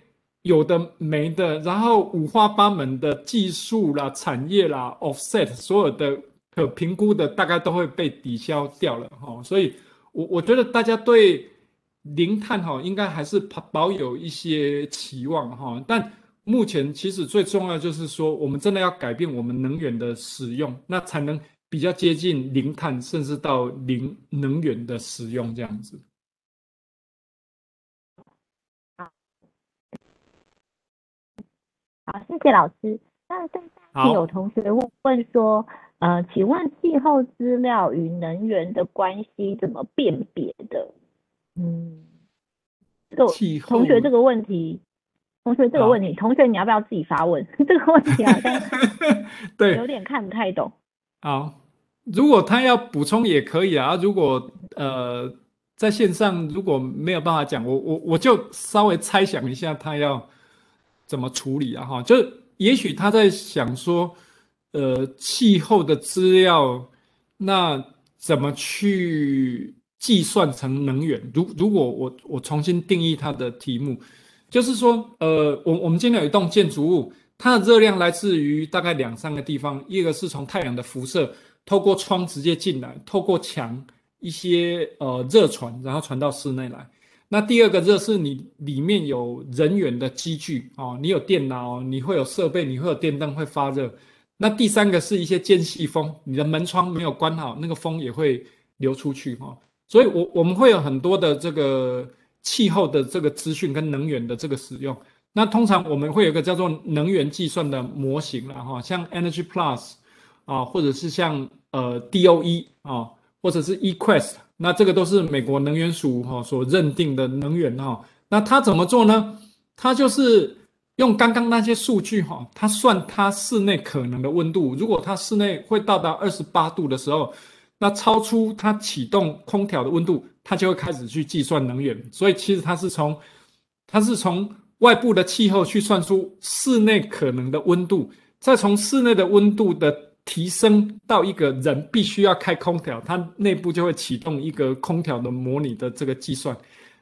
Speaker 1: 有的没的，然后五花八门的技术啦、产业啦、offset，所有的可评估的大概都会被抵消掉了，哈。所以，我我觉得大家对零碳哈应该还是保有一些期望，哈。但目前其实最重要就是说，我们真的要改变我们能源的使用，那才能。比较接近零碳，甚至到零能源的使用这样子。
Speaker 3: 好，谢谢老师。那对，有同学问问说，呃，请问气候资料与能源的关系怎么辨别的？嗯，这个同学这个问题，同学这个问题，同学你要不要自己发问？这个问题好像 对，有点看不太懂。
Speaker 1: 好，如果他要补充也可以啊。如果呃在线上如果没有办法讲，我我我就稍微猜想一下他要怎么处理啊哈。就也许他在想说，呃，气候的资料那怎么去计算成能源？如如果我我重新定义他的题目，就是说，呃，我我们今天有一栋建筑物。它的热量来自于大概两三个地方，一个是从太阳的辐射透过窗直接进来，透过墙一些呃热传，然后传到室内来。那第二个热是你里面有人员的机具哦，你有电脑，你会有设备，你会有电灯会发热。那第三个是一些间隙风，你的门窗没有关好，那个风也会流出去哈。所以我我们会有很多的这个气候的这个资讯跟能源的这个使用。那通常我们会有一个叫做能源计算的模型了哈，像 Energy Plus 啊，或者是像呃 DOE 啊，或者是 EQuest，那这个都是美国能源署哈所认定的能源哈。那它怎么做呢？它就是用刚刚那些数据哈，它算它室内可能的温度，如果它室内会到达二十八度的时候，那超出它启动空调的温度，它就会开始去计算能源。所以其实它是从，它是从。外部的气候去算出室内可能的温度，再从室内的温度的提升到一个人必须要开空调，它内部就会启动一个空调的模拟的这个计算。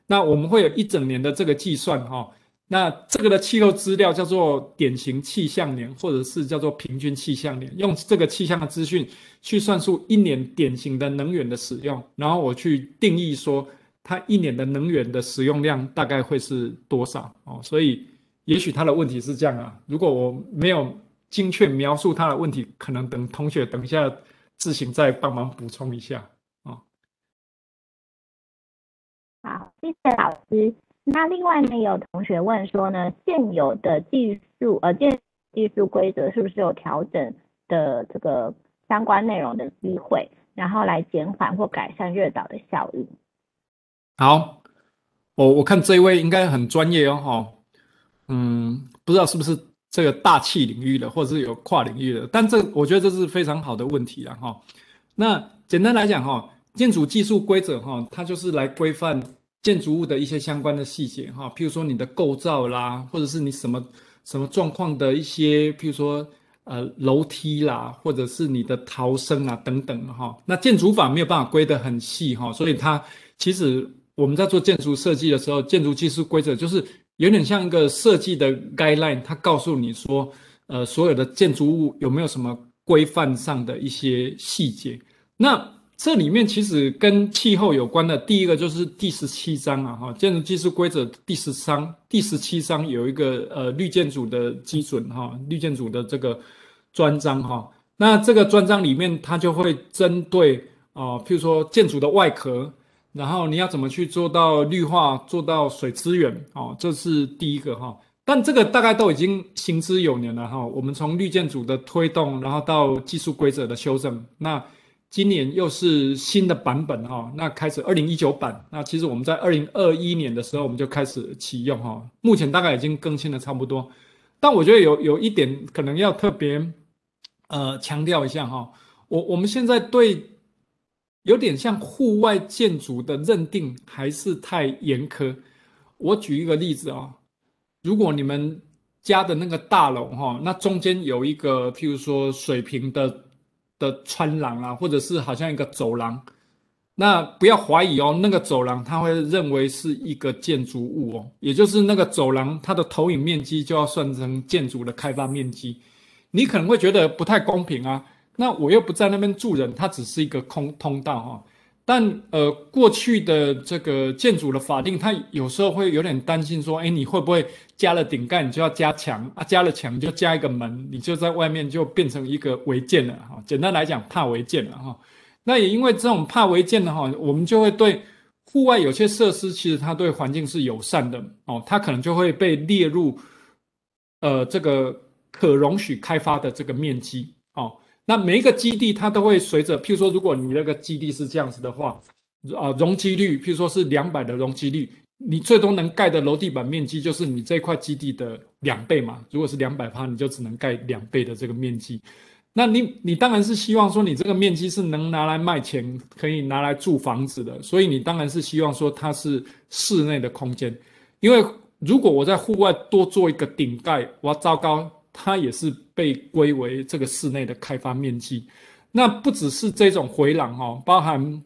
Speaker 1: 那我们会有一整年的这个计算哈。那这个的气候资料叫做典型气象年，或者是叫做平均气象年，用这个气象的资讯去算出一年典型的能源的使用，然后我去定义说。它一年的能源的使用量大概会是多少哦？所以也许他的问题是这样啊。如果我没有精确描述他的问题，可能等同学等一下自行再帮忙补充一下啊。
Speaker 3: 好，谢谢老师。那另外呢，有同学问说呢，现有的技术呃，建技术规则是不是有调整的这个相关内容的机会，然后来减缓或改善热岛的效应？
Speaker 1: 好，我我看这一位应该很专业哦，哈，嗯，不知道是不是这个大气领域的，或者是有跨领域的，但这我觉得这是非常好的问题了，哈。那简单来讲，哈，建筑技术规则，哈，它就是来规范建筑物的一些相关的细节，哈，譬如说你的构造啦，或者是你什么什么状况的一些，譬如说呃楼梯啦，或者是你的逃生啊等等，哈。那建筑法没有办法规得很细，哈，所以它其实。我们在做建筑设计的时候，建筑技术规则就是有点像一个设计的 guideline，它告诉你说，呃，所有的建筑物有没有什么规范上的一些细节。那这里面其实跟气候有关的，第一个就是第十七章啊，哈，建筑技术规则第十章、第十七章有一个呃绿建筑的基准哈，绿建筑的这个专章哈。那这个专章里面，它就会针对啊，譬如说建筑的外壳。然后你要怎么去做到绿化，做到水资源，哦，这是第一个哈。但这个大概都已经行之有年了哈。我们从绿建筑的推动，然后到技术规则的修正，那今年又是新的版本哈，那开始二零一九版，那其实我们在二零二一年的时候我们就开始启用哈，目前大概已经更新的差不多，但我觉得有有一点可能要特别呃强调一下哈，我我们现在对有点像户外建筑的认定还是太严苛，我举一个例子啊，如果你们家的那个大楼哈，那中间有一个譬如说水平的。的穿廊啊，或者是好像一个走廊，那不要怀疑哦，那个走廊他会认为是一个建筑物哦，也就是那个走廊它的投影面积就要算成建筑的开发面积。你可能会觉得不太公平啊，那我又不在那边住人，它只是一个空通道哈。但呃，过去的这个建筑的法定，它有时候会有点担心说，哎，你会不会加了顶盖，你就要加墙啊？加了墙就加一个门，你就在外面就变成一个违建了哈。简单来讲，怕违建了哈。那也因为这种怕违建的哈，我们就会对户外有些设施，其实它对环境是友善的哦，它可能就会被列入呃这个可容许开发的这个面积哦。那每一个基地，它都会随着，譬如说，如果你那个基地是这样子的话，啊，容积率，譬如说是两百的容积率，你最多能盖的楼地板面积就是你这块基地的两倍嘛。如果是两百趴，你就只能盖两倍的这个面积。那你你当然是希望说，你这个面积是能拿来卖钱，可以拿来住房子的。所以你当然是希望说它是室内的空间，因为如果我在户外多做一个顶盖，哇，糟糕！它也是被归为这个室内的开发面积，那不只是这种回廊哦，包含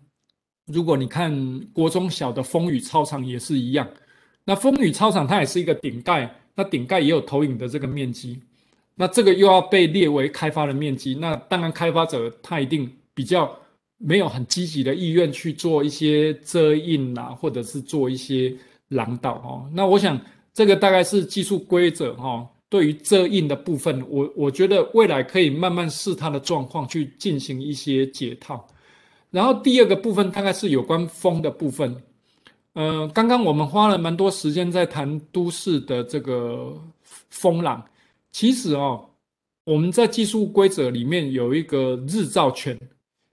Speaker 1: 如果你看国中小的风雨操场也是一样，那风雨操场它也是一个顶盖，那顶盖也有投影的这个面积，那这个又要被列为开发的面积，那当然开发者他一定比较没有很积极的意愿去做一些遮荫啦，或者是做一些廊道哦，那我想这个大概是技术规则哈。对于遮荫的部分，我我觉得未来可以慢慢视它的状况去进行一些解套。然后第二个部分大概是有关风的部分。呃，刚刚我们花了蛮多时间在谈都市的这个风浪。其实哦，我们在技术规则里面有一个日照权，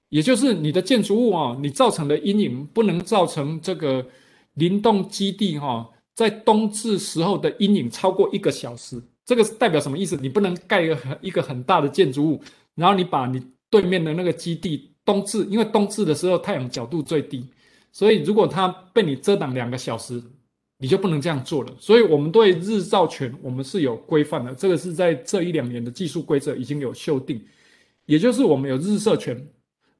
Speaker 1: 也就是你的建筑物啊，你造成的阴影不能造成这个灵动基地哈，在冬至时候的阴影超过一个小时。这个是代表什么意思？你不能盖一个很一个很大的建筑物，然后你把你对面的那个基地冬至，因为冬至的时候太阳角度最低，所以如果它被你遮挡两个小时，你就不能这样做了。所以我们对日照权我们是有规范的，这个是在这一两年的技术规则已经有修订，也就是我们有日射权，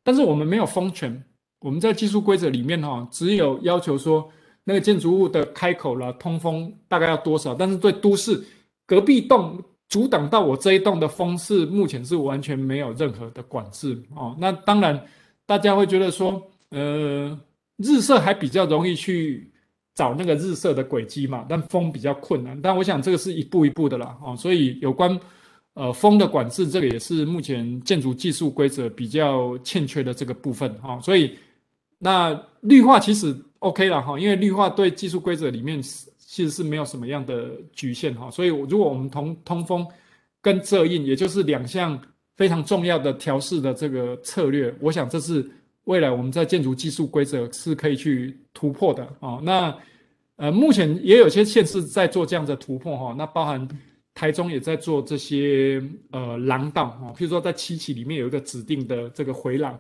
Speaker 1: 但是我们没有风权。我们在技术规则里面哈，只有要求说那个建筑物的开口了通风大概要多少，但是对都市。隔壁栋阻挡到我这一栋的风是目前是完全没有任何的管制哦。那当然，大家会觉得说，呃，日射还比较容易去找那个日射的轨迹嘛，但风比较困难。但我想这个是一步一步的啦，哦，所以有关呃风的管制，这个也是目前建筑技术规则比较欠缺的这个部分哈。所以那绿化其实 OK 了哈，因为绿化对技术规则里面。其实是没有什么样的局限哈，所以如果我们通通风跟遮荫，也就是两项非常重要的调试的这个策略，我想这是未来我们在建筑技术规则是可以去突破的啊。那呃，目前也有些县市在做这样的突破哈，那包含台中也在做这些呃廊道哈，譬如说在七期里面有一个指定的这个回廊，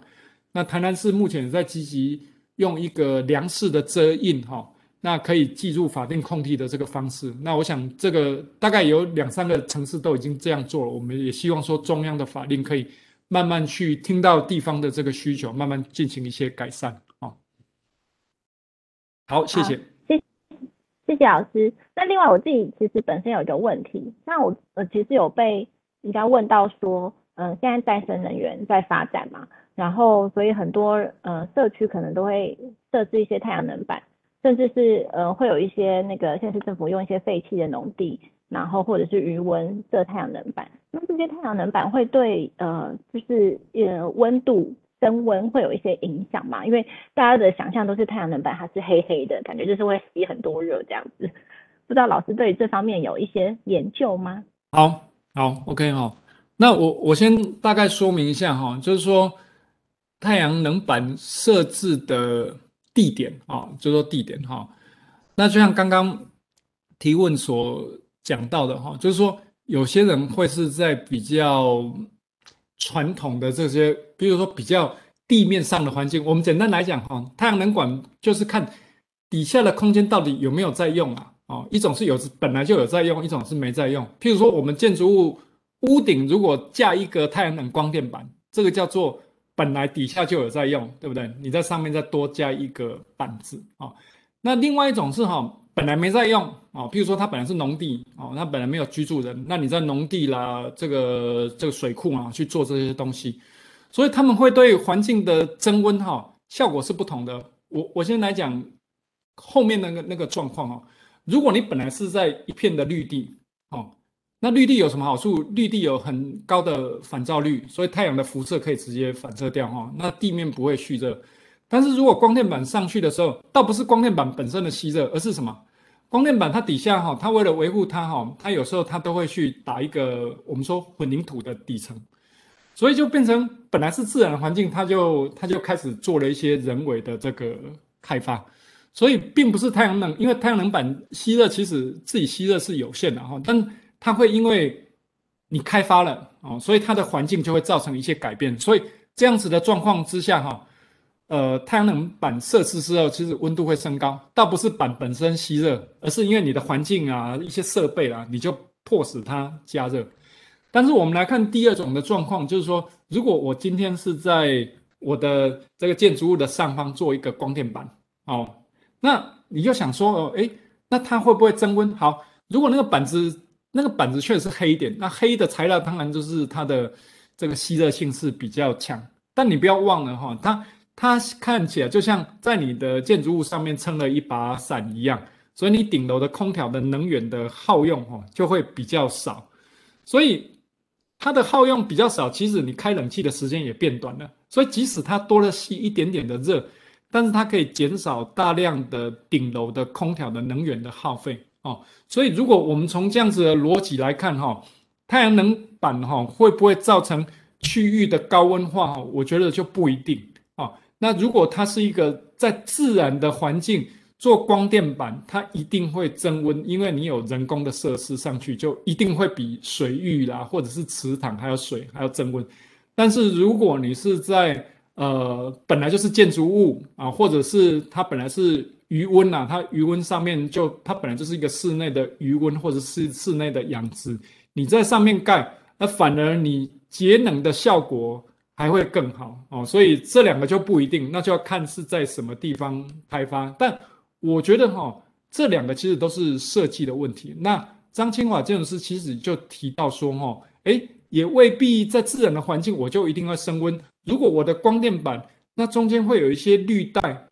Speaker 1: 那台南市目前也在积极用一个梁式的遮荫哈。那可以记入法定空地的这个方式，那我想这个大概有两三个城市都已经这样做了。我们也希望说中央的法令可以慢慢去听到地方的这个需求，慢慢进行一些改善啊。好，谢谢，谢
Speaker 3: 谢谢老师。那另外我自己其实本身有一个问题，那我呃其实有被人家问到说，嗯、呃，现在再生能源在发展嘛，然后所以很多呃社区可能都会设置一些太阳能板。甚至是呃会有一些那个县市政府用一些废弃的农地，然后或者是余温设太阳能板，那这些太阳能板会对呃就是呃温度升温会有一些影响嘛？因为大家的想象都是太阳能板它是黑黑的，感觉就是会吸很多热这样子。不知道老师对这方面有一些研究吗？
Speaker 1: 好，好，OK 哈。那我我先大概说明一下哈，就是说。太阳能板设置的地点啊，就说地点哈。那就像刚刚提问所讲到的哈，就是说有些人会是在比较传统的这些，比如说比较地面上的环境。我们简单来讲哈，太阳能管就是看底下的空间到底有没有在用啊。哦，一种是有本来就有在用，一种是没在用。譬如说，我们建筑物屋顶如果架一个太阳能光电板，这个叫做本来底下就有在用，对不对？你在上面再多加一个板子啊。那另外一种是哈，本来没在用啊，譬如说它本来是农地哦，它本来没有居住人，那你在农地啦，这个这个水库啊去做这些东西，所以他们会对环境的增温哈效果是不同的。我我先来讲后面那个那个状况哦。如果你本来是在一片的绿地，哦，那绿地有什么好处？绿地有很高的反照率，所以太阳的辐射可以直接反射掉，哈，那地面不会蓄热。但是如果光电板上去的时候，倒不是光电板本身的吸热，而是什么？光电板它底下，哈，它为了维护它，哈，它有时候它都会去打一个我们说混凝土的底层，所以就变成本来是自然环境，它就它就开始做了一些人为的这个开发。所以并不是太阳能，因为太阳能板吸热其实自己吸热是有限的哈，但它会因为你开发了哦，所以它的环境就会造成一些改变。所以这样子的状况之下哈，呃，太阳能板设置之后，其实温度会升高，倒不是板本身吸热，而是因为你的环境啊、一些设备啊，你就迫使它加热。但是我们来看第二种的状况，就是说，如果我今天是在我的这个建筑物的上方做一个光电板哦。那你就想说哦，诶，那它会不会增温？好，如果那个板子那个板子确实是黑一点，那黑的材料当然就是它的这个吸热性是比较强。但你不要忘了哈，它它看起来就像在你的建筑物上面撑了一把伞一样，所以你顶楼的空调的能源的耗用哈就会比较少。所以它的耗用比较少，其实你开冷气的时间也变短了。所以即使它多了吸一点点的热。但是它可以减少大量的顶楼的空调的能源的耗费哦，所以如果我们从这样子的逻辑来看哈，太阳能板哈会不会造成区域的高温化哈？我觉得就不一定啊。那如果它是一个在自然的环境做光电板，它一定会增温，因为你有人工的设施上去，就一定会比水域啦或者是池塘还有水还要增温。但是如果你是在呃，本来就是建筑物啊，或者是它本来是余温呐，它余温上面就它本来就是一个室内的余温，或者是室内的养殖，你在上面盖，那反而你节能的效果还会更好哦。所以这两个就不一定，那就要看是在什么地方开发。但我觉得哈，这两个其实都是设计的问题。那张清华建筑师其实就提到说哈，诶，也未必在自然的环境我就一定会升温。如果我的光电板那中间会有一些绿带，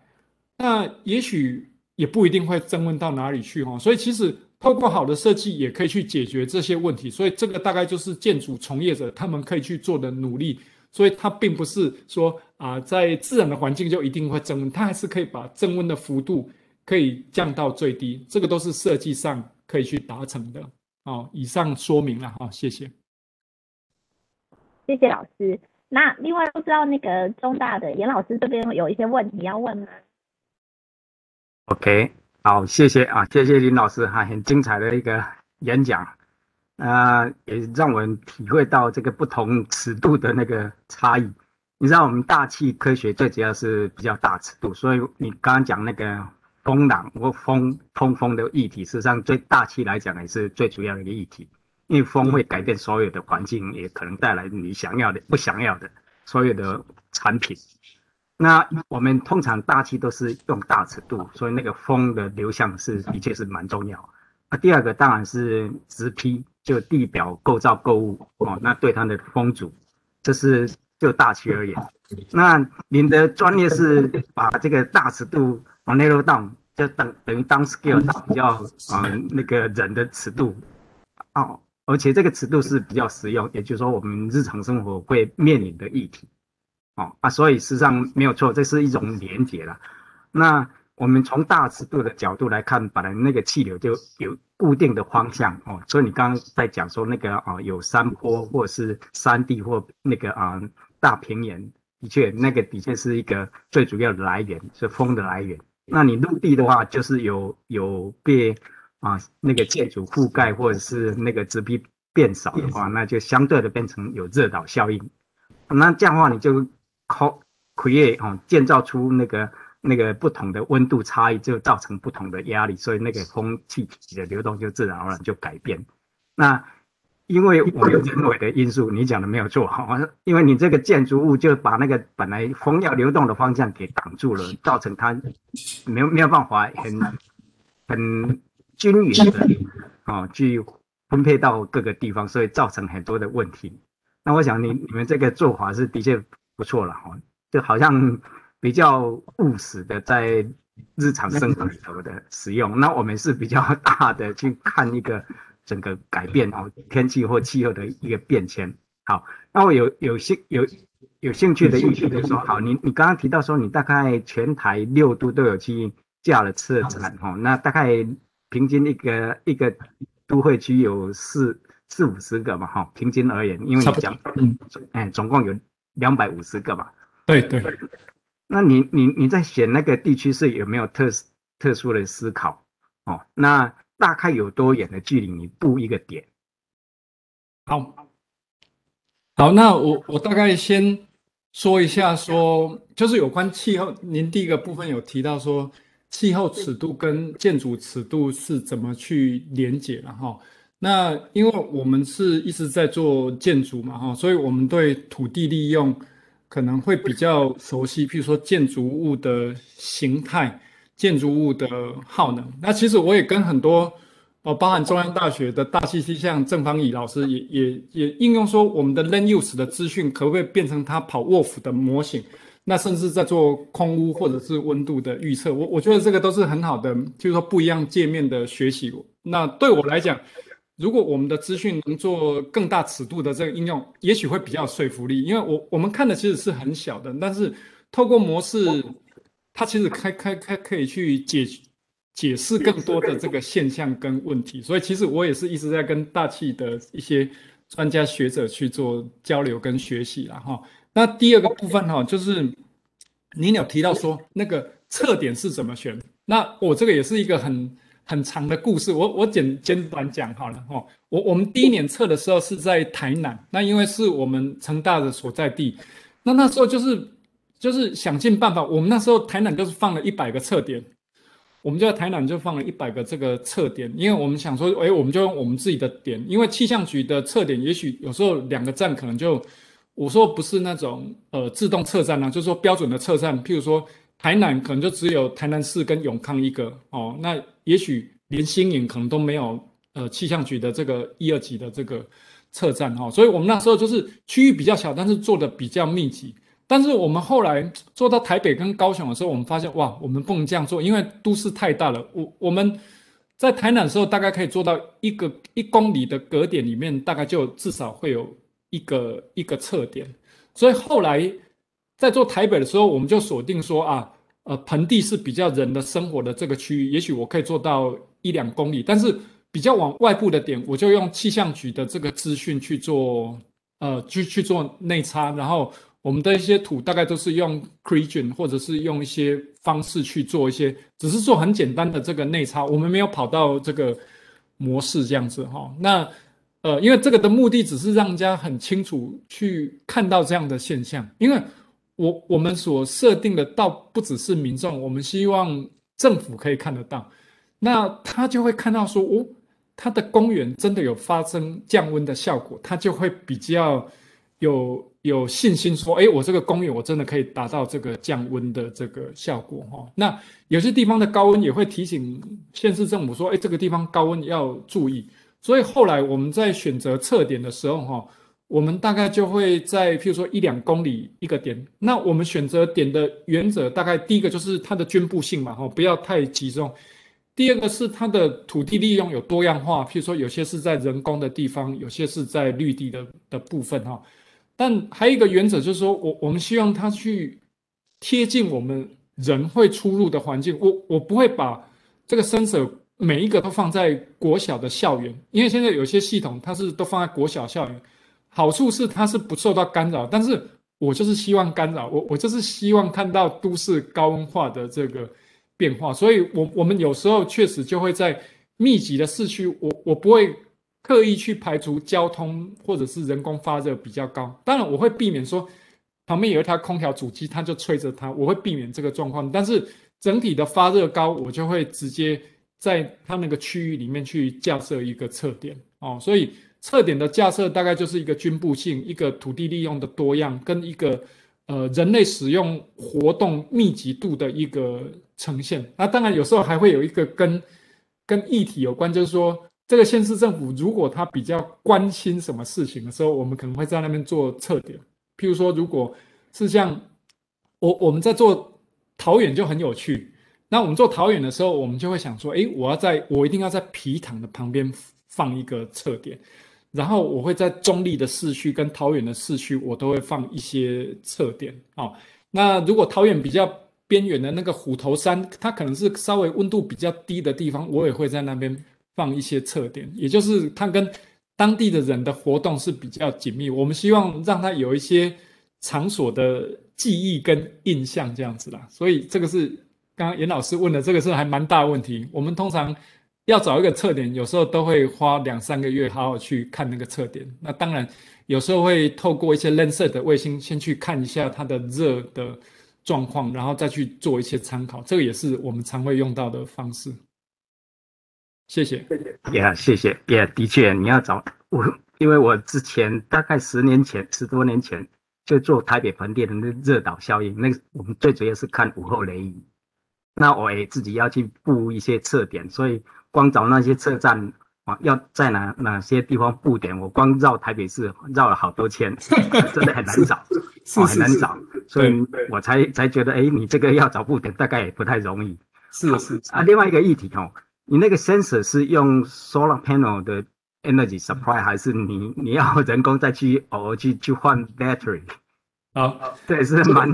Speaker 1: 那也许也不一定会增温到哪里去哈。所以其实透过好的设计也可以去解决这些问题。所以这个大概就是建筑从业者他们可以去做的努力。所以它并不是说啊，在自然的环境就一定会增温，它还是可以把增温的幅度可以降到最低。这个都是设计上可以去达成的。哦，以上说明了哈，谢谢。
Speaker 3: 谢谢老师。那另外不知道那个中大的严老师这边有一些问题要问吗
Speaker 4: ？OK，好，谢谢啊，谢谢林老师哈，很精彩的一个演讲，啊，也让我们体会到这个不同尺度的那个差异。你知道我们大气科学最主要是比较大尺度，所以你刚刚讲那个风浪或风通风的议题，事实上对大气来讲也是最主要的一个议题。因为风会改变所有的环境，也可能带来你想要的、不想要的所有的产品。那我们通常大气都是用大尺度，所以那个风的流向是的确是蛮重要。那第二个当然是直劈，就地表构造构物哦，那对它的风阻，这是就大气而言。那您的专业是把这个大尺度往 narrow down，就等等于 down scale 到比较啊那个人的尺度哦。而且这个尺度是比较实用，也就是说我们日常生活会面临的议题，哦啊，所以实际上没有错，这是一种连接了。那我们从大尺度的角度来看，本来那个气流就有固定的方向哦，所以你刚刚在讲说那个啊有山坡或者是山地或那个啊大平原，的确那个的确是一个最主要的来源，是风的来源。那你陆地的话，就是有有被啊那个建筑覆盖，或者是那个植被变少的话，那就相对的变成有热岛效应。那这样的话，你就靠 create 啊建造出那个那个不同的温度差异，就造成不同的压力，所以那个风气体的流动就自然而然就改变。那因为我有人为的因素，你讲的没有错哈，因为你这个建筑物就把那个本来风要流动的方向给挡住了，造成它没有没有办法很很均匀的啊去分配到各个地方，所以造成很多的问题。那我想你你们这个做法是的确不错了哈，就好像比较务实的在日常生活里头的使用。那我们是比较大的去看一个。整个改变哦，天气或气候的一个变迁。好，那我有有兴有有兴趣的意思就是说，好，你你刚刚提到说，你大概全台六都都有去架了策展哈，那大概平均一个一个都会区有四四五十个嘛哈，平均而言，因为你讲嗯，哎，总共有两百五十个嘛。
Speaker 1: 对对。
Speaker 4: 那你你你在选那个地区是有没有特特殊的思考哦？那。大概有多远的距离？你布一个点。
Speaker 1: 好，好，那我我大概先说一下说，说就是有关气候。您第一个部分有提到说，气候尺度跟建筑尺度是怎么去连接的哈？那因为我们是一直在做建筑嘛哈，所以我们对土地利用可能会比较熟悉，譬如说建筑物的形态。建筑物的耗能，那其实我也跟很多哦，包含中央大学的大气系，像郑芳仪老师也也也应用说，我们的 land use 的资讯可不可以变成它跑 wolf 的模型？那甚至在做空屋或者是温度的预测，我我觉得这个都是很好的，就是说不一样界面的学习。那对我来讲，如果我们的资讯能做更大尺度的这个应用，也许会比较有说服力，因为我我们看的其实是很小的，但是透过模式。它其实开开开可以去解解释更多的这个现象跟问题，所以其实我也是一直在跟大气的一些专家学者去做交流跟学习啦哈。那第二个部分哈，就是您有提到说那个测点是怎么选，那我这个也是一个很很长的故事，我我简简短讲好了哈。我我们第一年测的时候是在台南，那因为是我们成大的所在地，那那时候就是。就是想尽办法，我们那时候台南就是放了一百个测点，我们就在台南就放了一百个这个测点，因为我们想说，哎，我们就用我们自己的点，因为气象局的测点，也许有时候两个站可能就，我说不是那种呃自动测站啊，就是说标准的测站，譬如说台南可能就只有台南市跟永康一个哦，那也许连新营可能都没有呃气象局的这个一二级的这个测站哈，所以我们那时候就是区域比较小，但是做的比较密集。但是我们后来做到台北跟高雄的时候，我们发现哇，我们不能这样做，因为都市太大了。我我们在台南的时候，大概可以做到一个一公里的格点里面，大概就至少会有一个一个测点。所以后来在做台北的时候，我们就锁定说啊，呃，盆地是比较人的生活的这个区域，也许我可以做到一两公里。但是比较往外部的点，我就用气象局的这个资讯去做，呃，去去做内插，然后。我们的一些土大概都是用 Cregen 或者是用一些方式去做一些，只是做很简单的这个内插，我们没有跑到这个模式这样子哈。那呃，因为这个的目的只是让人家很清楚去看到这样的现象，因为我我们所设定的倒不只是民众，我们希望政府可以看得到，那他就会看到说哦，他的公园真的有发生降温的效果，他就会比较有。有信心说，哎，我这个公园我真的可以达到这个降温的这个效果哈。那有些地方的高温也会提醒县市政府说，哎，这个地方高温要注意。所以后来我们在选择测点的时候哈，我们大概就会在譬如说一两公里一个点。那我们选择点的原则大概第一个就是它的均布性嘛哈，不要太集中。第二个是它的土地利用有多样化，譬如说有些是在人工的地方，有些是在绿地的的部分哈。但还有一个原则就是说，我我们希望它去贴近我们人会出入的环境。我我不会把这个 sensor 每一个都放在国小的校园，因为现在有些系统它是都放在国小校园。好处是它是不受到干扰，但是我就是希望干扰，我我就是希望看到都市高温化的这个变化，所以我我们有时候确实就会在密集的市区，我我不会刻意去排除交通或者是人工发热比较高，当然我会避免说旁边有一台空调主机，它就吹着它，我会避免这个状况，但是整体的发热高，我就会直接在它那个区域里面去架设一个测点哦，所以。测点的架设大概就是一个均布性，一个土地利用的多样，跟一个呃人类使用活动密集度的一个呈现。那当然有时候还会有一个跟跟议题有关，就是说这个县市政府如果他比较关心什么事情的时候，我们可能会在那边做测点。譬如说，如果是像我我们在做桃园就很有趣，那我们做桃园的时候，我们就会想说，诶，我要在我一定要在皮塘的旁边放一个测点。然后我会在中坜的市区跟桃园的市区，我都会放一些测点哦。那如果桃园比较边缘的那个虎头山，它可能是稍微温度比较低的地方，我也会在那边放一些测点，也就是它跟当地的人的活动是比较紧密。我们希望让它有一些场所的记忆跟印象这样子啦。所以这个是刚刚严老师问的，这个是还蛮大问题。我们通常。要找一个测点，有时候都会花两三个月，好好去看那个测点。那当然，有时候会透过一些 Landsat 的卫星，先去看一下它的热的状况，然后再去做一些参考。这个也是我们常会用到的方式。谢谢。
Speaker 4: 谢谢，也谢谢。也的确，你要找我，因为我之前大概十年前、十多年前就做台北盆地的那热岛效应，那个我们最主要是看午后雷雨。那我也自己要去布一些测点，所以。光找那些车站啊，要在哪哪些地方布点？我光绕台北市绕了好多圈，真的很难找，是很难找，所以我才才觉得，哎、欸，你这个要找布点大概也不太容易。
Speaker 1: 是是，是，
Speaker 4: 啊，另外一个议题哦，你那个 sensor 是用 solar panel 的 energy supply，还是你你要人工再去偶尔去去换 battery？
Speaker 1: 好，
Speaker 4: 对，是蛮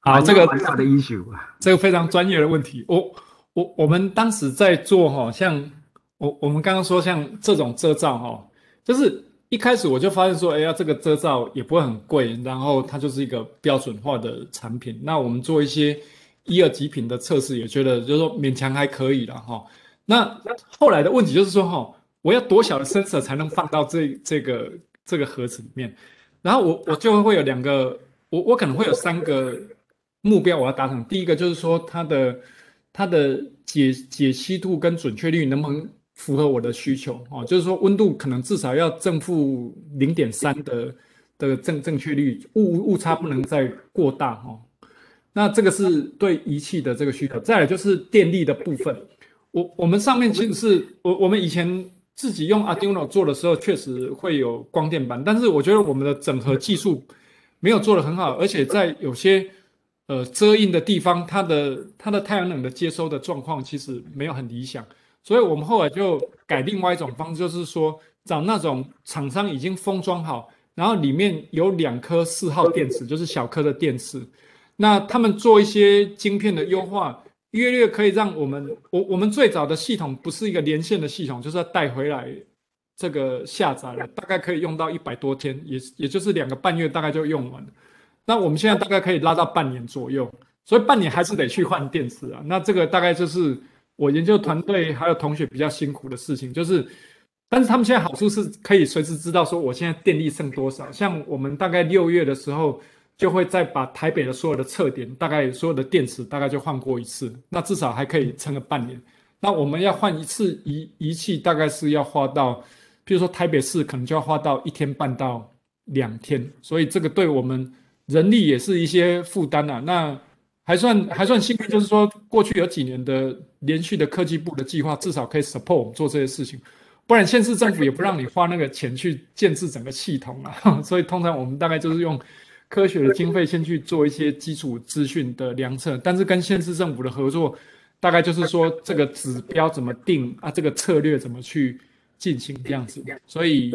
Speaker 1: 好这个
Speaker 4: 大的 issue，
Speaker 1: 这个非常专业的问题，我。我我们当时在做哈，像我我们刚刚说像这种遮罩哈，就是一开始我就发现说，哎呀，这个遮罩也不会很贵，然后它就是一个标准化的产品。那我们做一些一二级品的测试，也觉得就是说勉强还可以了哈。那后来的问题就是说哈，我要多小的 sensor 才能放到这这个这个盒子里面？然后我我就会有两个，我我可能会有三个目标我要达成。第一个就是说它的。它的解解析度跟准确率能不能符合我的需求哦？就是说温度可能至少要正负零点三的的正正确率，误误差不能再过大哦。那这个是对仪器的这个需求。再来就是电力的部分，我我们上面其实是我我们以前自己用 Arduino 做的时候，确实会有光电板，但是我觉得我们的整合技术没有做得很好，而且在有些。呃，遮阴的地方，它的它的太阳能的接收的状况其实没有很理想，所以我们后来就改另外一种方式，就是说找那种厂商已经封装好，然后里面有两颗四号电池，就是小颗的电池，那他们做一些晶片的优化，约略可以让我们，我我们最早的系统不是一个连线的系统，就是要带回来这个下载了，大概可以用到一百多天，也也就是两个半月，大概就用完了。那我们现在大概可以拉到半年左右，所以半年还是得去换电池啊。那这个大概就是我研究团队还有同学比较辛苦的事情，就是，但是他们现在好处是可以随时知道说我现在电力剩多少。像我们大概六月的时候，就会再把台北的所有的测点，大概所有的电池大概就换过一次，那至少还可以撑个半年。那我们要换一次仪仪器，大概是要花到，比如说台北市可能就要花到一天半到两天，所以这个对我们。人力也是一些负担啊，那还算还算幸运，就是说过去有几年的连续的科技部的计划，至少可以 support 我们做这些事情，不然县市政府也不让你花那个钱去建置整个系统啊。所以通常我们大概就是用科学的经费先去做一些基础资讯的量测，但是跟县市政府的合作，大概就是说这个指标怎么定啊，这个策略怎么去进行这样子。所以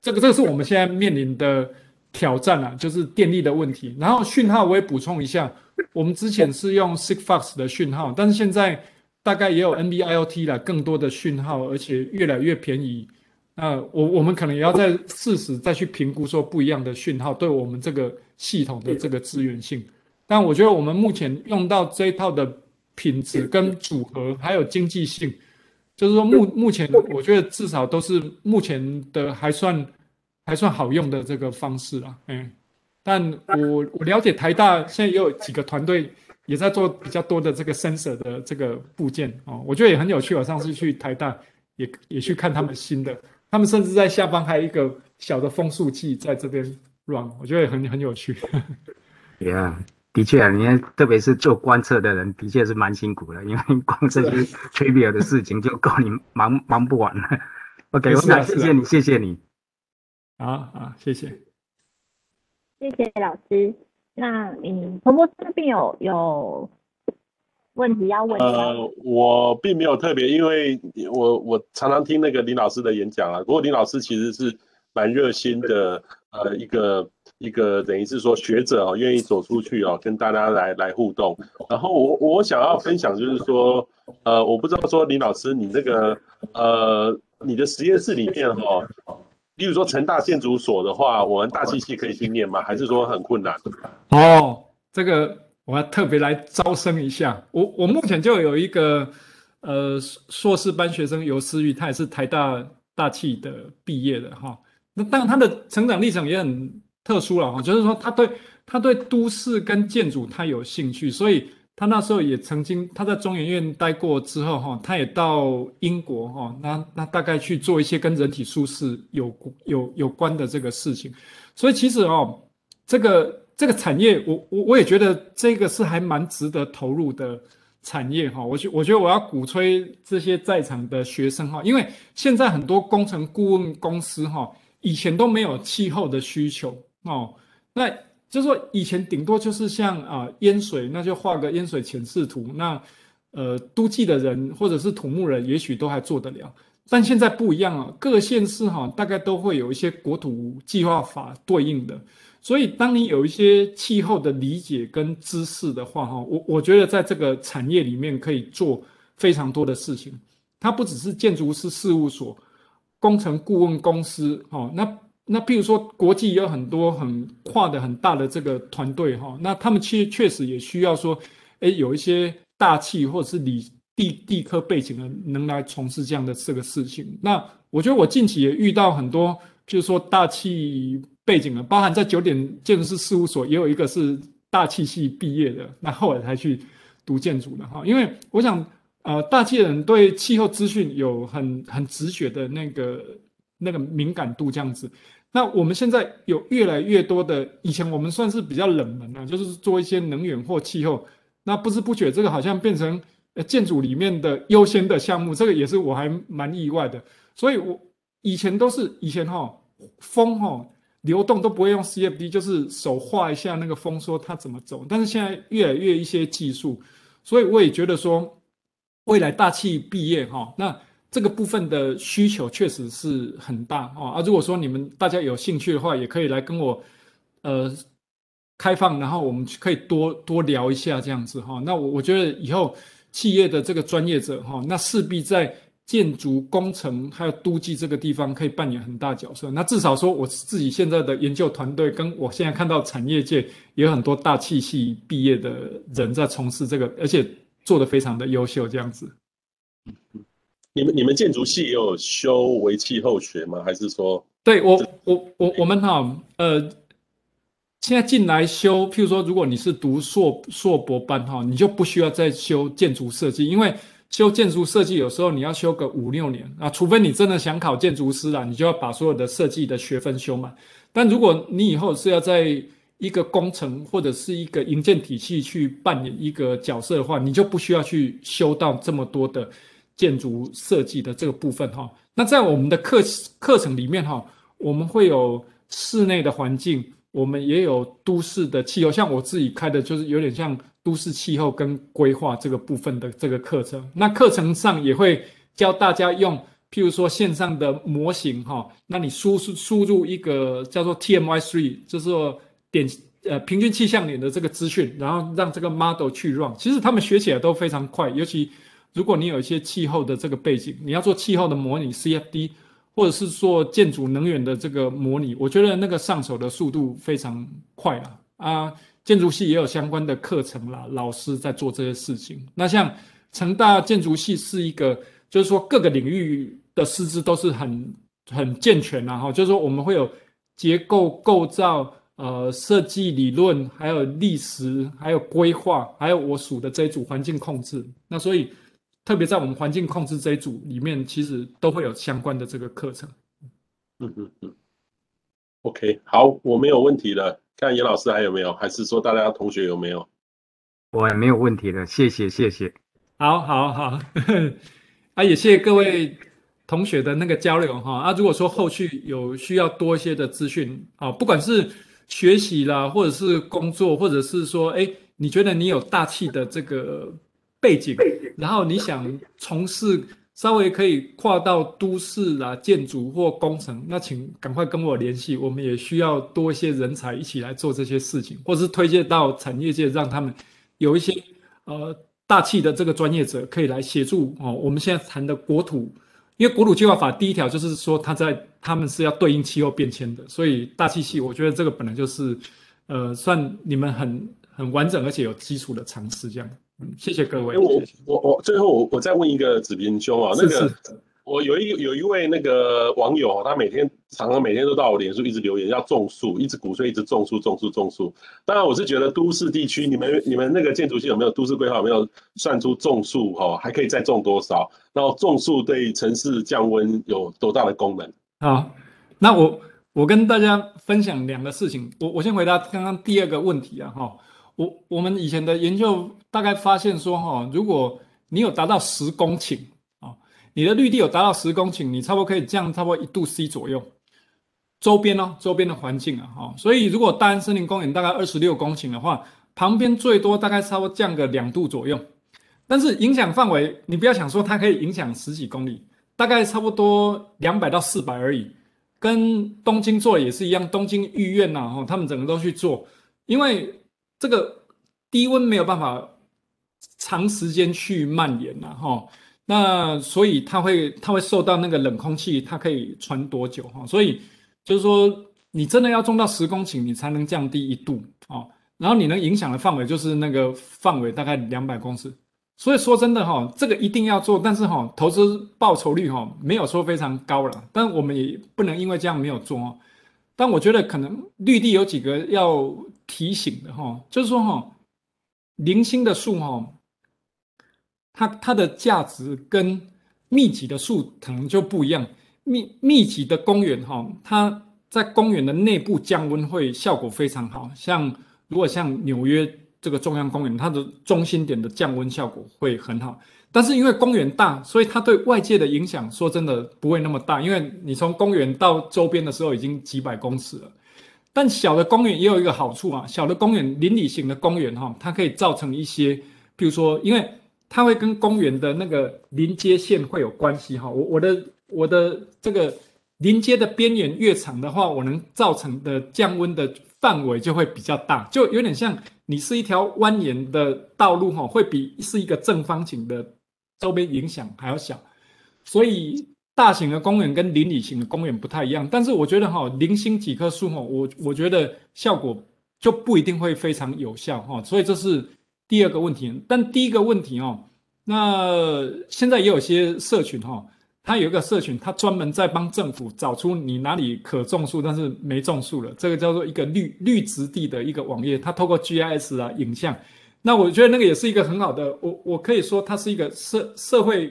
Speaker 1: 这个这是我们现在面临的。挑战啊，就是电力的问题。然后讯号我也补充一下，我们之前是用 Sigfox 的讯号，但是现在大概也有 NB-IoT 了，更多的讯号，而且越来越便宜。那我我们可能也要再适时再去评估说不一样的讯号对我们这个系统的这个资源性。但我觉得我们目前用到这一套的品质跟组合还有经济性，就是说目目前我觉得至少都是目前的还算还算好用的这个方式啊。嗯，但我我了解台大现在也有几个团队也在做比较多的这个 sensor 的这个部件哦，我觉得也很有趣。我上次去台大也也去看他们新的。他们甚至在下方还有一个小的风速计在这边 run，我觉得也很很有趣。
Speaker 4: 对啊，的确啊，你看，特别是做观测的人，的确是蛮辛苦的，因为光这些 trivial 的事情就够你忙忙不完了。OK，我谢谢你，谢谢你。
Speaker 1: 好好，谢谢，
Speaker 3: 谢谢老师。那嗯，彭博士这边有有。问题要问？
Speaker 2: 呃，我并没有特别，因为我我常常听那个林老师的演讲啊。不过林老师其实是蛮热心的，呃，一个一个等于是说学者哦，愿意走出去哦，跟大家来来互动。然后我我想要分享就是说，呃，我不知道说林老师你那个呃你的实验室里面哈、哦，例如说成大建筑所的话，我们大气系可以去念吗？还是说很困难？
Speaker 1: 哦，这个。我要特别来招生一下，我我目前就有一个呃硕士班学生游思玉，他也是台大大气的毕业的哈。那当然他的成长历程也很特殊了哈，就是说他对他对都市跟建筑他有兴趣，所以他那时候也曾经他在中研院待过之后哈，他也到英国哈，那那大概去做一些跟人体舒适有有有关的这个事情，所以其实哦这个。这个产业，我我我也觉得这个是还蛮值得投入的产业哈。我觉我觉得我要鼓吹这些在场的学生哈，因为现在很多工程顾问公司哈，以前都没有气候的需求哦。那就是说以前顶多就是像啊淹水，那就画个淹水潜势图。那呃都计的人或者是土木人，也许都还做得了。但现在不一样啊，各县市哈大概都会有一些国土计划法对应的。所以，当你有一些气候的理解跟知识的话，哈，我我觉得在这个产业里面可以做非常多的事情。它不只是建筑师事务所、工程顾问公司，哈，那那譬如说国际有很多很跨的很大的这个团队，哈，那他们确确实也需要说，诶，有一些大气或者是理地地科背景的能来从事这样的这个事情。那我觉得我近期也遇到很多，就是说大气。背景的，包含在九点建筑师事务所也有一个是大气系毕业的，那后来才去读建筑的哈。因为我想，呃，大气人对气候资讯有很很直觉的那个那个敏感度这样子。那我们现在有越来越多的，以前我们算是比较冷门啊，就是做一些能源或气候。那不知不觉这个好像变成呃建筑里面的优先的项目，这个也是我还蛮意外的。所以我以前都是以前哈风哈。流动都不会用 CFD，就是手画一下那个风，说它怎么走。但是现在越来越一些技术，所以我也觉得说，未来大气毕业哈，那这个部分的需求确实是很大哦啊。如果说你们大家有兴趣的话，也可以来跟我呃开放，然后我们可以多多聊一下这样子哈。那我我觉得以后企业的这个专业者哈，那势必在。建筑工程还有都计这个地方可以扮演很大角色。那至少说，我自己现在的研究团队跟我现在看到产业界也有很多大气系毕业的人在从事这个，而且做得非常的优秀。这样子，
Speaker 2: 你们你们建筑系也有修微气候学吗？还是说？
Speaker 1: 对我我我我们哈呃，现在进来修，譬如说，如果你是读硕硕博班哈，你就不需要再修建筑设计，因为。修建筑设计有时候你要修个五六年啊，除非你真的想考建筑师啦，你就要把所有的设计的学分修满。但如果你以后是要在一个工程或者是一个营建体系去扮演一个角色的话，你就不需要去修到这么多的建筑设计的这个部分哈。那在我们的课课程里面哈，我们会有室内的环境，我们也有都市的气候，像我自己开的就是有点像。都市气候跟规划这个部分的这个课程，那课程上也会教大家用，譬如说线上的模型哈，那你输输输入一个叫做 TMY3，就是说点呃平均气象点的这个资讯，然后让这个 model 去 run，其实他们学起来都非常快，尤其如果你有一些气候的这个背景，你要做气候的模拟 CFD，或者是做建筑能源的这个模拟，我觉得那个上手的速度非常快啊啊。建筑系也有相关的课程啦，老师在做这些事情。那像成大建筑系是一个，就是说各个领域的师资都是很很健全然后就是说我们会有结构构造。呃，设计理论，还有历史，还有规划，还有我属的这一组环境控制。那所以，特别在我们环境控制这一组里面，其实都会有相关的这个课程。
Speaker 2: 嗯嗯嗯。OK，好，我没有问题了。看严老师还有没有，还是说大家同学有没有？
Speaker 4: 我也没有问题了，谢谢谢谢。
Speaker 1: 好，好，好。啊，也谢谢各位同学的那个交流哈。啊，如果说后续有需要多一些的资讯啊，不管是学习啦，或者是工作，或者是说，哎，你觉得你有大气的这个背景，然后你想从事稍微可以跨到都市啦、建筑或工程，那请赶快跟我联系，我们也需要多一些人才一起来做这些事情，或者是推荐到产业界，让他们有一些呃大气的这个专业者可以来协助哦。我们现在谈的国土。因为国土计划法第一条就是说，它在他们是要对应气候变迁的，所以大气系，我觉得这个本来就是，呃，算你们很很完整而且有基础的尝试这样。嗯，谢谢各位。
Speaker 2: 我我我最后我我再问一个子平兄啊，那个。我有一有一位那个网友，他每天常常每天都到我脸书一直留言，要种树，一直鼓吹一直种树种树种树。当然，我是觉得都市地区，你们你们那个建筑系有没有都市规划？有没有算出种树哈还可以再种多少？然后种树对城市降温有多大的功能？
Speaker 1: 好，那我我跟大家分享两个事情。我我先回答刚刚第二个问题啊哈。我我们以前的研究大概发现说哈，如果你有达到十公顷啊。你的绿地有达到十公顷，你差不多可以降差不多一度 C 左右，周边哦，周边的环境啊，哈，所以如果大安森林公园大概二十六公顷的话，旁边最多大概差不多降个两度左右，但是影响范围，你不要想说它可以影响十几公里，大概差不多两百到四百而已，跟东京做也是一样，东京御苑呐，哈，他们整个都去做，因为这个低温没有办法长时间去蔓延了，哈。那所以它会它会受到那个冷空气，它可以传多久哈？所以就是说，你真的要种到十公顷，你才能降低一度啊。然后你能影响的范围就是那个范围大概两百公尺。所以说真的哈，这个一定要做，但是哈，投资报酬率哈没有说非常高了。但我们也不能因为这样没有做哦。但我觉得可能绿地有几个要提醒的哈，就是说哈，零星的树哈。它它的价值跟密集的树可能就不一样。密密集的公园哈，它在公园的内部降温会效果非常好，像如果像纽约这个中央公园，它的中心点的降温效果会很好。但是因为公园大，所以它对外界的影响说真的不会那么大，因为你从公园到周边的时候已经几百公尺了。但小的公园也有一个好处啊，小的公园邻里型的公园哈，它可以造成一些，比如说因为。它会跟公园的那个临接线会有关系哈，我我的我的这个临接的边缘越长的话，我能造成的降温的范围就会比较大，就有点像你是一条蜿蜒的道路哈，会比是一个正方形的周边影响还要小，所以大型的公园跟邻里型的公园不太一样，但是我觉得哈，零星几棵树哈，我我觉得效果就不一定会非常有效哈，所以这是。第二个问题，但第一个问题哦，那现在也有些社群哈，它有一个社群，它专门在帮政府找出你哪里可种树，但是没种树了，这个叫做一个绿绿植地的一个网页，它透过 GIS 啊影像，那我觉得那个也是一个很好的，我我可以说它是一个社社会，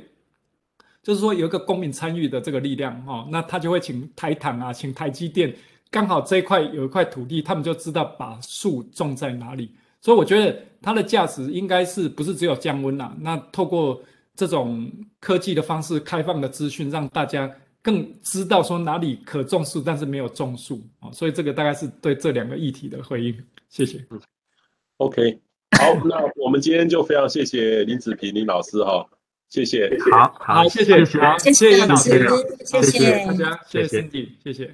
Speaker 1: 就是说有一个公民参与的这个力量哦，那他就会请台糖啊，请台积电，刚好这一块有一块土地，他们就知道把树种在哪里。所以我觉得它的价值应该是不是只有降温啦？那透过这种科技的方式，开放的资讯，让大家更知道说哪里可种树，但是没有种树啊。所以这个大概是对这两个议题的回应。谢谢。
Speaker 2: ，OK，好，那我们今天就非常谢谢林子平林老师哈，谢谢。
Speaker 4: 好好，谢谢，
Speaker 1: 好，谢谢老师，谢谢。大家，谢谢。Cindy，谢谢。